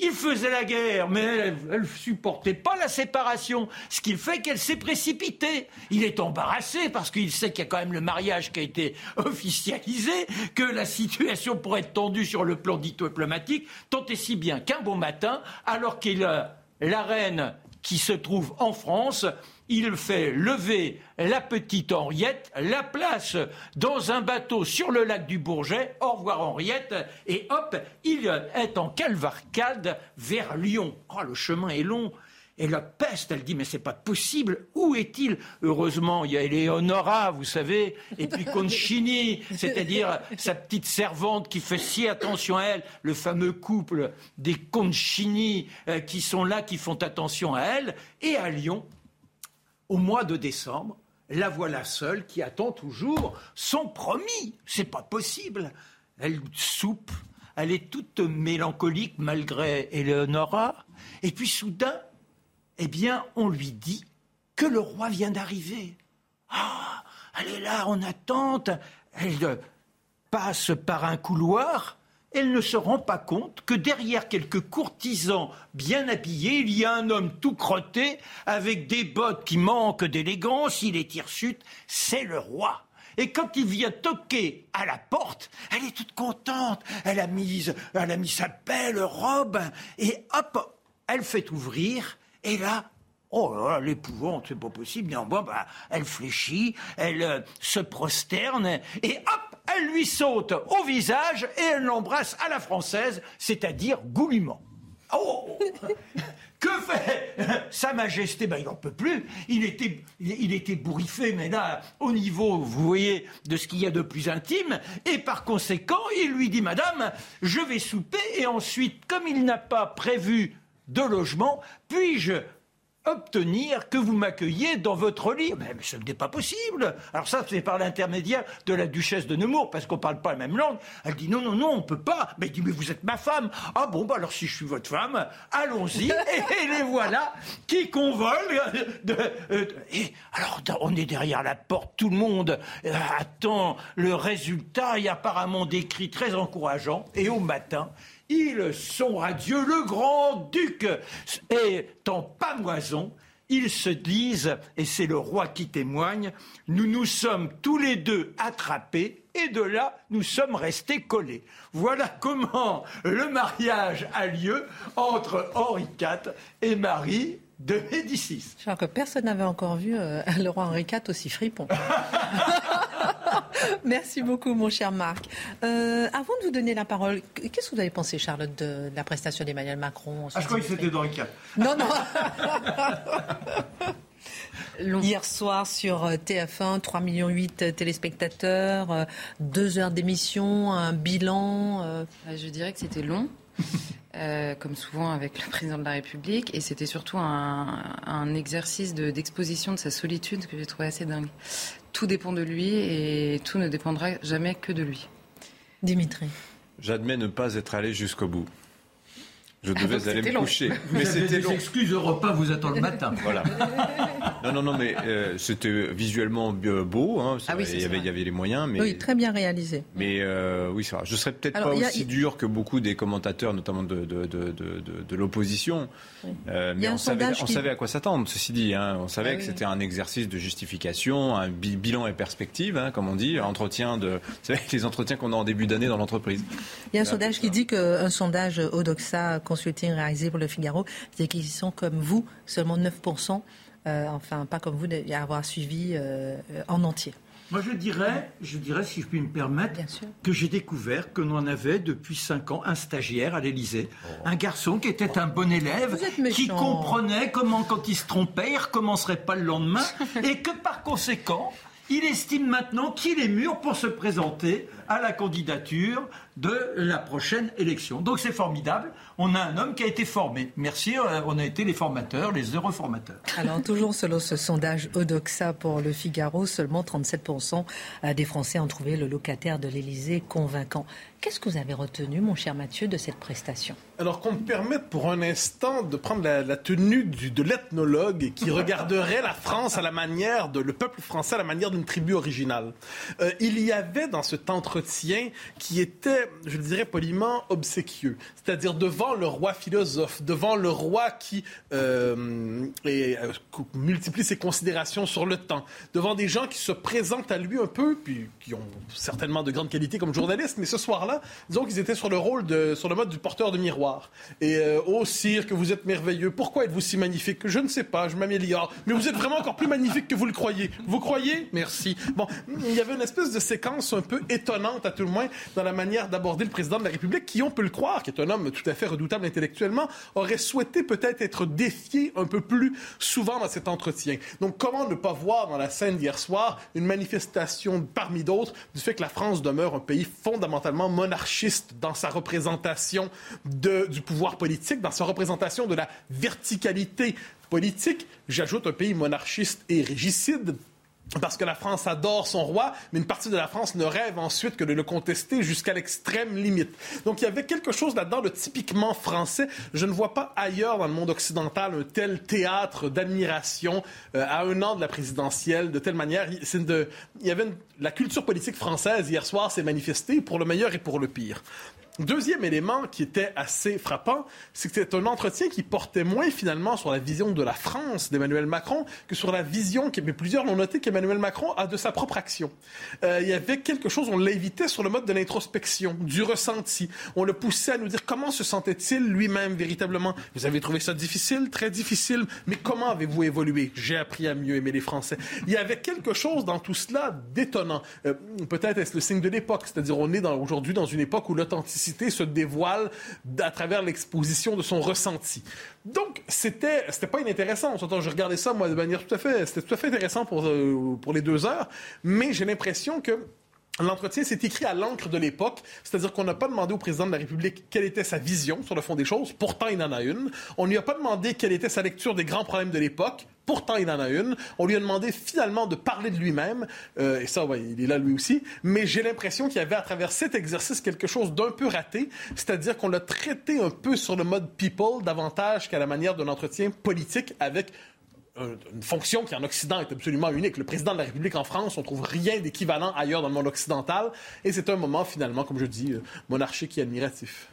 Il faisait la guerre, mais elle ne supportait pas la séparation, ce qui fait qu'elle s'est précipitée. Il est embarrassé parce qu'il sait qu'il y a quand même le mariage qui a été officialisé, que la situation pourrait être tendue sur le plan diplomatique, tant et si bien qu'un bon matin, alors qu'il a la reine qui se trouve en France, il fait lever la petite Henriette, la place dans un bateau sur le lac du Bourget, au revoir Henriette, et hop, il est en calvarcade vers Lyon. Oh, le chemin est long. Et la peste, elle dit, mais c'est pas possible. Où est-il? Heureusement, il y a Eleonora, vous savez, et puis Concini, c'est-à-dire sa petite servante qui fait si attention à elle, le fameux couple des Concini euh, qui sont là, qui font attention à elle. Et à Lyon, au mois de décembre, la voilà seule qui attend toujours son promis. C'est pas possible. Elle soupe, elle est toute mélancolique malgré Eleonora. Et puis soudain, eh bien, on lui dit que le roi vient d'arriver. Ah, elle est là en attente. Elle passe par un couloir elle ne se rend pas compte que derrière quelques courtisans bien habillés, il y a un homme tout crotté, avec des bottes qui manquent d'élégance, il est hirsute, c'est le roi. Et quand il vient toquer à la porte, elle est toute contente. Elle a mis, elle a mis sa belle robe et hop, elle fait ouvrir. Et là, Oh là, l'épouvante, c'est pas possible. Néanmoins, bah, elle fléchit, elle euh, se prosterne, et hop, elle lui saute au visage et elle l'embrasse à la française, c'est-à-dire goulûment. Oh Que fait Sa Majesté Ben, il n'en peut plus. Il était, il était bourriffé, mais là, au niveau, vous voyez, de ce qu'il y a de plus intime. Et par conséquent, il lui dit Madame, je vais souper, et ensuite, comme il n'a pas prévu de logement, puis-je obtenir que vous m'accueilliez dans votre lit. Mais, ce n'est pas possible. Alors ça, c'est par l'intermédiaire de la duchesse de Nemours, parce qu'on ne parle pas la même langue. Elle dit non, non, non, on peut pas. Mais elle dit, mais vous êtes ma femme. Ah bon, bah alors si je suis votre femme, allons-y. et les voilà qui convolent. De, euh, et alors, on est derrière la porte, tout le monde euh, attend le résultat. Il y a apparemment des cris très encourageants. Et au matin, ils sont radieux. Le grand-duc est en pamoison. Ils se disent, et c'est le roi qui témoigne, nous nous sommes tous les deux attrapés et de là, nous sommes restés collés. Voilà comment le mariage a lieu entre Henri IV et Marie de Médicis. Je crois que personne n'avait encore vu euh, le roi Henri IV aussi fripon. Merci beaucoup, mon cher Marc. Euh, avant de vous donner la parole, qu'est-ce que vous avez pensé, Charlotte, de, la prestation d'Emmanuel Macron Ah, je croyais que c'était d'Henri IV. Non, non. Hier soir sur euh, TF1, 3,8 millions de téléspectateurs, deux heures d'émission, un bilan. Je dirais que c'était long. Euh, comme souvent avec le président de la République, et c'était surtout un, exercice d'exposition de, sa solitude que j'ai trouvé assez dingue. Tout dépend de lui et tout ne dépendra jamais que de lui. Dimitri. J'admets ne pas être allé jusqu'au bout. Je ah, devais aller me coucher. mais c'était repas, vous attend le matin. Voilà. non, non, non, mais euh, c'était visuellement beau. Hein, ah oui, il, y avait, il y avait les moyens. Mais, oui, très bien réalisé. Mais euh, oui, ça Je serais peut-être pas aussi dur que beaucoup des commentateurs, notamment de, de, de, de l'opposition. Euh, mais on, savait, on savait à quoi s'attendre, ceci dit. Hein. On savait ah que c'était un exercice de justification, un bilan et perspective, hein, comme on dit, entretien de. Vous savez, les entretiens qu'on a en début d'année dans l'entreprise. Il y a un sondage qui dit qu'un sondage Odoxa consulting réalisé pour le Figaro, c'est qu'ils sont comme vous, seulement 9%, euh, enfin pas comme vous, d'avoir suivi euh, en entier. Moi, je dirais, je dirais, si je puis me permettre, que j'ai découvert que l'on avait depuis 5 ans un stagiaire à l'Élysée, oh. un garçon qui était un bon élève, qui comprenait comment, quand il se trompait, il recommencerait pas le lendemain, et que par conséquent, il estime maintenant qu'il est mûr pour se présenter à la candidature de la prochaine élection. Donc c'est formidable. On a un homme qui a été formé. Merci, euh, on a été les formateurs, les heureux formateurs. Alors toujours selon ce sondage Odoxa pour le Figaro, seulement 37% euh, des Français ont trouvé le locataire de l'Élysée convaincant. Qu'est-ce que vous avez retenu, mon cher Mathieu, de cette prestation? Alors qu'on me permette pour un instant de prendre la, tenue de l'ethnologue qui regarderait la France à la manière de le peuple français à la manière d'une tribu originale. Euh, il y avait dans cet qui était, je dirais poliment, obséquieux, c'est-à-dire devant le roi philosophe, devant le roi qui euh, euh, multiplie ses considérations sur le temps, devant des gens qui se présentent à lui un peu, puis qui ont certainement de grandes qualités comme journalistes, mais ce soir-là disons qu'ils étaient sur le rôle sur le mode du porteur de miroir. Et euh, oh sire, que vous êtes merveilleux. Pourquoi êtes-vous si magnifique? Je ne sais pas, je m'améliore. Mais vous êtes vraiment encore plus magnifique que vous le croyez. Vous croyez? Merci. Bon, il y avait une espèce de séquence un peu étonnante, à tout le moins, dans la manière d'aborder le président de la République, qui, on peut le croire, qui est un homme tout à fait redoutable intellectuellement, aurait souhaité peut-être être défié un peu plus souvent dans cet entretien. Donc, comment ne pas voir dans la scène d'hier soir une manifestation parmi d'autres du fait que la France demeure un pays fondamentalement monarchiste dans sa représentation du pouvoir politique, dans sa représentation de la verticalité politique? J'ajoute un pays monarchiste et régicide parce que la France adore son roi, mais une partie de la France ne rêve ensuite que de le contester jusqu'à l'extrême limite. Donc il y avait quelque chose là-dedans de typiquement français. Je ne vois pas ailleurs dans le monde occidental un tel théâtre d'admiration euh, à un an de la présidentielle, de telle manière. il y avait la culture politique française hier soir s'est manifestée pour le meilleur et pour le pire. Deuxième élément qui était assez frappant, c'est que c'est un entretien qui portait moins finalement sur la vision de la France d'Emmanuel Macron que sur la vision, mais plusieurs l'ont noté, qu'Emmanuel Macron a de sa propre action. Euh, il y avait quelque chose, on l'évitait sur le mode de l'introspection, du ressenti. On le poussait à nous dire comment se sentait-il lui-même véritablement. Vous avez trouvé ça difficile, très difficile, mais comment avez-vous évolué? J'ai appris à mieux aimer les Français. Il y avait quelque chose dans tout cela d'étonnant. Euh, peut-être est-ce le signe de l'époque, c'est-à-dire on est aujourd'hui dans une époque où l'authenticité se dévoile à travers l'exposition de son ressenti. Donc, c'était, c'était pas inintéressant. Je regardais ça, moi, de manière tout à fait, c'était tout à fait intéressant pour, euh, pour les deux heures, mais j'ai l'impression que L'entretien s'est écrit à l'encre de l'époque, c'est-à-dire qu'on n'a pas demandé au président de la République quelle était sa vision sur le fond des choses, pourtant il en a une. On ne lui a pas demandé quelle était sa lecture des grands problèmes de l'époque, pourtant il en a une. On lui a demandé finalement de parler de lui-même, euh, et ça, il est là lui aussi, mais j'ai l'impression qu'il y avait à travers cet exercice quelque chose d'un peu raté, c'est-à-dire qu'on l'a traité un peu sur le mode people davantage qu'à la manière d'un entretien politique avec une fonction qui en Occident est absolument unique. Le président de la République en France, on trouve rien d'équivalent ailleurs dans le monde occidental. Et c'est un moment finalement, comme je dis, euh, monarchique et admiratif.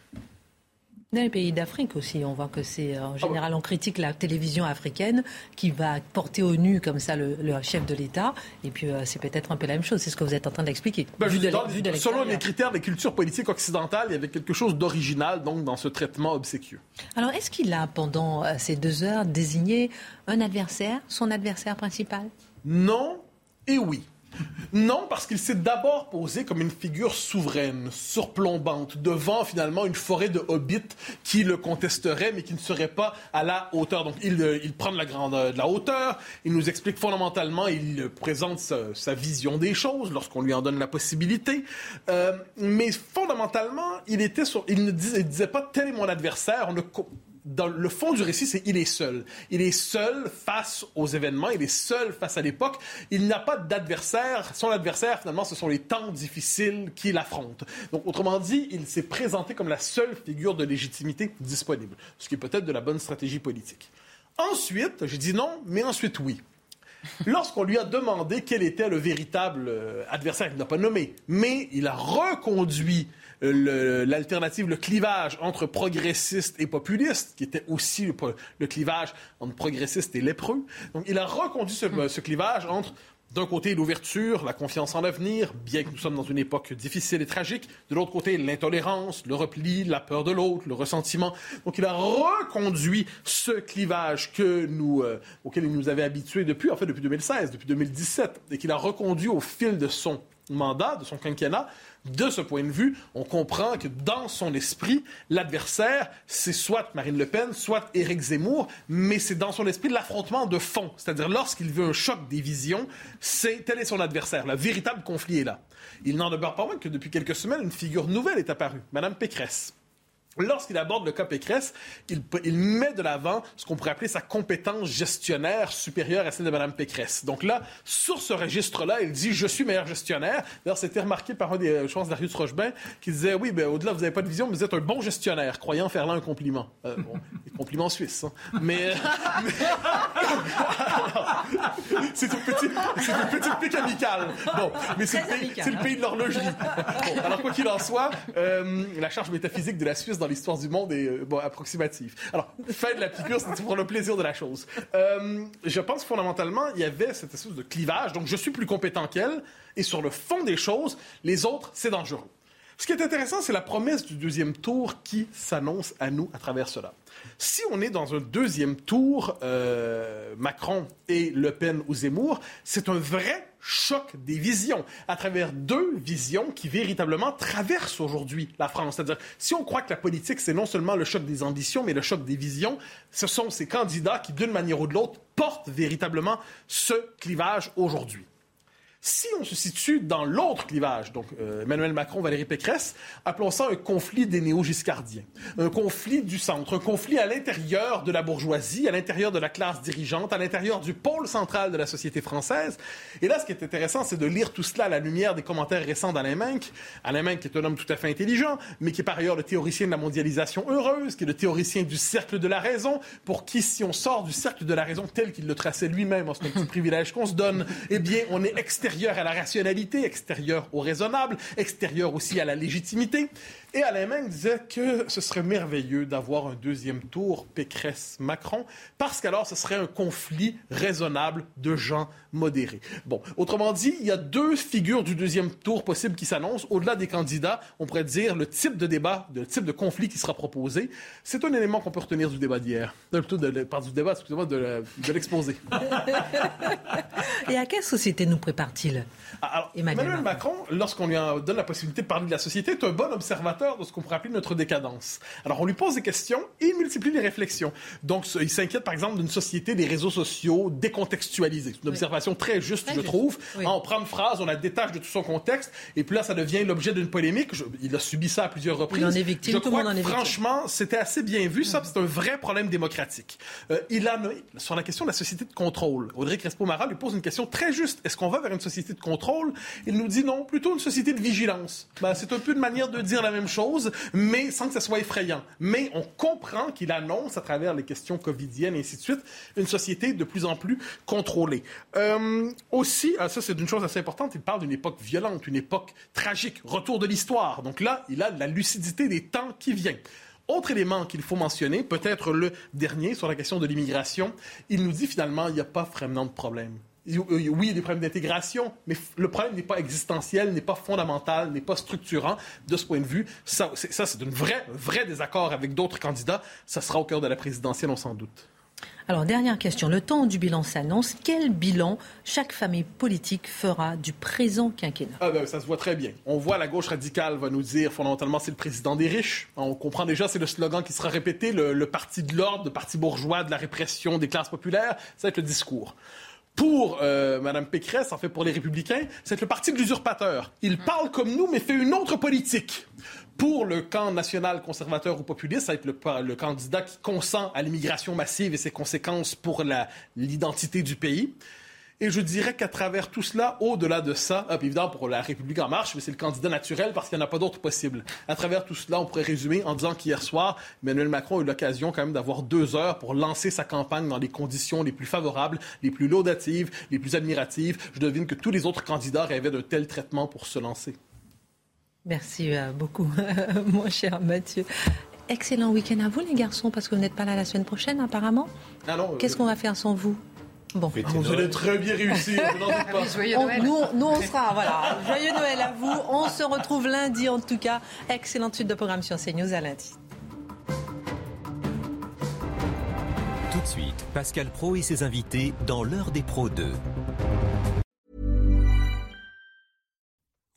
Dans les pays d'Afrique aussi, on voit que c'est en général, on critique la télévision africaine qui va porter au nu comme ça le, chef de l'État. Et puis c'est peut-être un peu la même chose. C'est ce que vous êtes en train d'expliquer. Ben, selon les critères des cultures politiques occidentales, il y avait quelque chose d'original donc dans ce traitement obséquieux. Alors, est-ce qu'il a pendant ces deux heures désigné un adversaire, son adversaire principal? Non et oui. Non, parce qu'il s'est d'abord posé comme une figure souveraine, surplombante, devant finalement une forêt de hobbits qui le contesterait, mais qui ne serait pas à la hauteur. Donc il, euh, prend de la, grandeur, de la hauteur, il nous explique fondamentalement, il présente sa, vision des choses lorsqu'on lui en donne la possibilité. Euh, mais fondamentalement, il, était il ne disait, pas tel est mon adversaire. Dans le fond du récit, c'est il est seul. Il est seul face aux événements, il est seul face à l'époque. Il n'a pas d'adversaire. Son adversaire, finalement, ce sont les temps difficiles qu'il affronte. Donc, autrement dit, il s'est présenté comme la seule figure de légitimité disponible, ce qui est peut-être de la bonne stratégie politique. Ensuite, j'ai dit non, mais ensuite oui. Lorsqu'on lui a demandé quel était le véritable euh, adversaire, il n'a pas nommé, mais il a reconduit l'alternative, le, clivage entre progressistes et populistes, qui était aussi le, clivage entre progressistes et lépreux. Donc, il a reconduit ce, ce clivage entre d'un côté, l'ouverture, la confiance en l'avenir, bien que nous sommes dans une époque difficile et tragique. De l'autre côté, l'intolérance, le repli, la peur de l'autre, le ressentiment. Donc, il a reconduit ce clivage que nous, euh, auquel il nous avait habitués depuis, en fait, depuis 2016, depuis 2017, et qu'il a reconduit au fil de son mandat, de son quinquennat, de ce point de vue, on comprend que dans son esprit, l'adversaire, c'est soit Marine Le Pen, soit Éric Zemmour, mais c'est dans son esprit l'affrontement de fond. C'est-à-dire, lorsqu'il veut un choc des visions, c'est tel est son adversaire. Le véritable conflit est là. Il n'en demeure pas moins que depuis quelques semaines, une figure nouvelle est apparue, Madame Pécresse. Lorsqu'il aborde le cas Pécresse, il, il met de l'avant ce qu'on pourrait appeler sa compétence gestionnaire supérieure à celle de Mme Pécresse. Donc là, sur ce registre-là, il dit « je suis meilleur gestionnaire ». D'ailleurs, c'était remarqué par un des, euh, je pense, Darius Rochebin, qui disait « oui, ben, au-delà, vous n'avez pas de vision, mais vous êtes un bon gestionnaire », croyant faire là un compliment. Euh, bon, compliment suisse, hein. mais... Euh, c'est une petite, c'est une petite pique amicale. Bon, mais c'est le, pays de l'horlogerie. Bon, alors quoi qu'il en soit, la charge métaphysique de la Suisse l'histoire du monde est euh, bon, approximative. Alors, fin de la piqûre, c'est pour le plaisir de la chose. Euh, je pense fondamentalement, il y avait cette espèce de clivage. Donc, je suis plus compétent qu'elle, et sur le fond des choses, les autres, c'est dangereux. Ce qui est intéressant, c'est la promesse du deuxième tour qui s'annonce à nous à travers cela. Si on est dans un deuxième tour, euh, Macron et Le Pen ou Zemmour, c'est un vrai choc des visions, à travers deux visions qui véritablement traversent aujourd'hui la France. C'est-à-dire, si on croit que la politique, c'est non seulement le choc des ambitions, mais le choc des visions, ce sont ces candidats qui, d'une manière ou de l'autre, portent véritablement ce clivage aujourd'hui. Si on se situe dans l'autre clivage, donc euh, Emmanuel Macron, Valérie Pécresse, appelons ça un conflit des néo-giscardiens, un conflit du centre, un conflit à l'intérieur de la bourgeoisie, à l'intérieur de la classe dirigeante, à l'intérieur du pôle central de la société française. Et là, ce qui est intéressant, c'est de lire tout cela à la lumière des commentaires récents d'Alain Menck. Alain Menck qui est un homme tout à fait intelligent, mais qui est par ailleurs le théoricien de la mondialisation heureuse, qui est le théoricien du cercle de la raison, pour qui, si on sort du cercle de la raison tel qu'il le traçait lui-même, c'est un petit privilège qu'on se donne, eh bien, on est extérieur extérieur à la rationalité, extérieur au raisonnable, extérieur aussi à la légitimité. Et Alain Menck disait que ce serait merveilleux d'avoir un deuxième tour Pécresse-Macron, parce qu'alors ce serait un conflit raisonnable de gens modérés. Bon, autrement dit, il y a deux figures du deuxième tour possible qui s'annoncent. Au-delà des candidats, on pourrait dire le type de débat, le type de conflit qui sera proposé. C'est un élément qu'on peut retenir du débat d'hier. Euh, plutôt de, du débat, excusez-moi, de, l'exposé. Et à quelle société nous prépare-t-il ah, Emmanuel, Macron, lorsqu'on lui donne la possibilité de parler de la société, est un bon observateur de ce qu'on pourrait appeler notre décadence. Alors, on lui pose des questions et il multiplie les réflexions. Donc, il s'inquiète, par exemple, d'une société des réseaux sociaux décontextualisée. C'est une observation très juste, je trouve. on prend une phrase, on la détache de tout son contexte, et puis là, ça devient l'objet d'une polémique. il a subi ça à plusieurs reprises. Il en est victime, je tout crois le monde en est Franchement, c'était assez bien vu. Ça, c'est un vrai problème démocratique. Euh, il a, sur la question de la société de contrôle, Audrey Crespo-Mara lui pose une question très juste. Est-ce qu'on va vers une société de contrôle? Il nous dit non, plutôt une société de vigilance. Ben, c'est un peu une manière de dire la même chose mais sans que ça soit effrayant. Mais on comprend qu'il annonce, à travers les questions covidiennes et ainsi de suite, une société de plus en plus contrôlée. Euh, aussi, ah, ça c'est une chose assez importante, il parle d'une époque violente, une époque tragique, retour de l'histoire. Donc là, il a la lucidité des temps qui viennent. Autre élément qu'il faut mentionner, peut-être le dernier sur la question de l'immigration, il nous dit finalement il n'y a pas vraiment de problème. Oui, il y a des problèmes d'intégration, mais le problème n'est pas existentiel, n'est pas fondamental, n'est pas structurant. De ce point de vue, ça, c'est un vrai, vrai désaccord avec d'autres candidats. Ça sera au cœur de la présidentielle, on s'en doute. Alors, dernière question. Le temps du bilan s'annonce. Quel bilan chaque famille politique fera du présent quinquennat? Ah ben, Ça se voit très bien. On voit la gauche radicale va nous dire fondamentalement c'est le président des riches. On comprend déjà, c'est le slogan qui sera répété, le, parti de l'ordre, le parti bourgeois de la répression des classes populaires. Ça va être le discours pour euh, Mme Pécresse, en fait pour les Républicains, c'est le parti de l'usurpateur. Il parle comme nous, mais fait une autre politique. Pour le camp national conservateur ou populiste, ça va être le, le candidat qui consent à l'immigration massive et ses conséquences pour l'identité du pays. Et je dirais qu'à travers tout cela, au-delà de ça, évidemment pour la République en marche, mais c'est le candidat naturel parce qu'il n'y en a pas d'autre possible. À travers tout cela, on pourrait résumer en disant qu'hier soir, Emmanuel Macron a eu l'occasion quand même d'avoir deux heures pour lancer sa campagne dans les conditions les plus favorables, les plus laudatives, les plus admiratives. Je devine que tous les autres candidats rêvaient d'un tel traitement pour se lancer. Merci euh, beaucoup, mon cher Mathieu. Excellent week-end à vous, les garçons, parce que vous n'êtes pas là la semaine prochaine, apparemment. Ah Qu'est-ce qu'on va faire sans vous? Bon. vous allez très bien réussir, pas. nous, nous, on sera, voilà. Joyeux Noël à vous. On se retrouve lundi, en tout cas. Excellente suite de programme sur CNews à lundi. Tout de suite, Pascal Pro et ses invités dans l'heure des pros 2.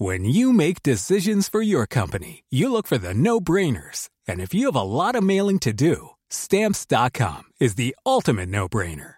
When you make decisions for your company, you look for the no-brainers. And if you have a lot of mailing to do, stamps.com is the ultimate no-brainer.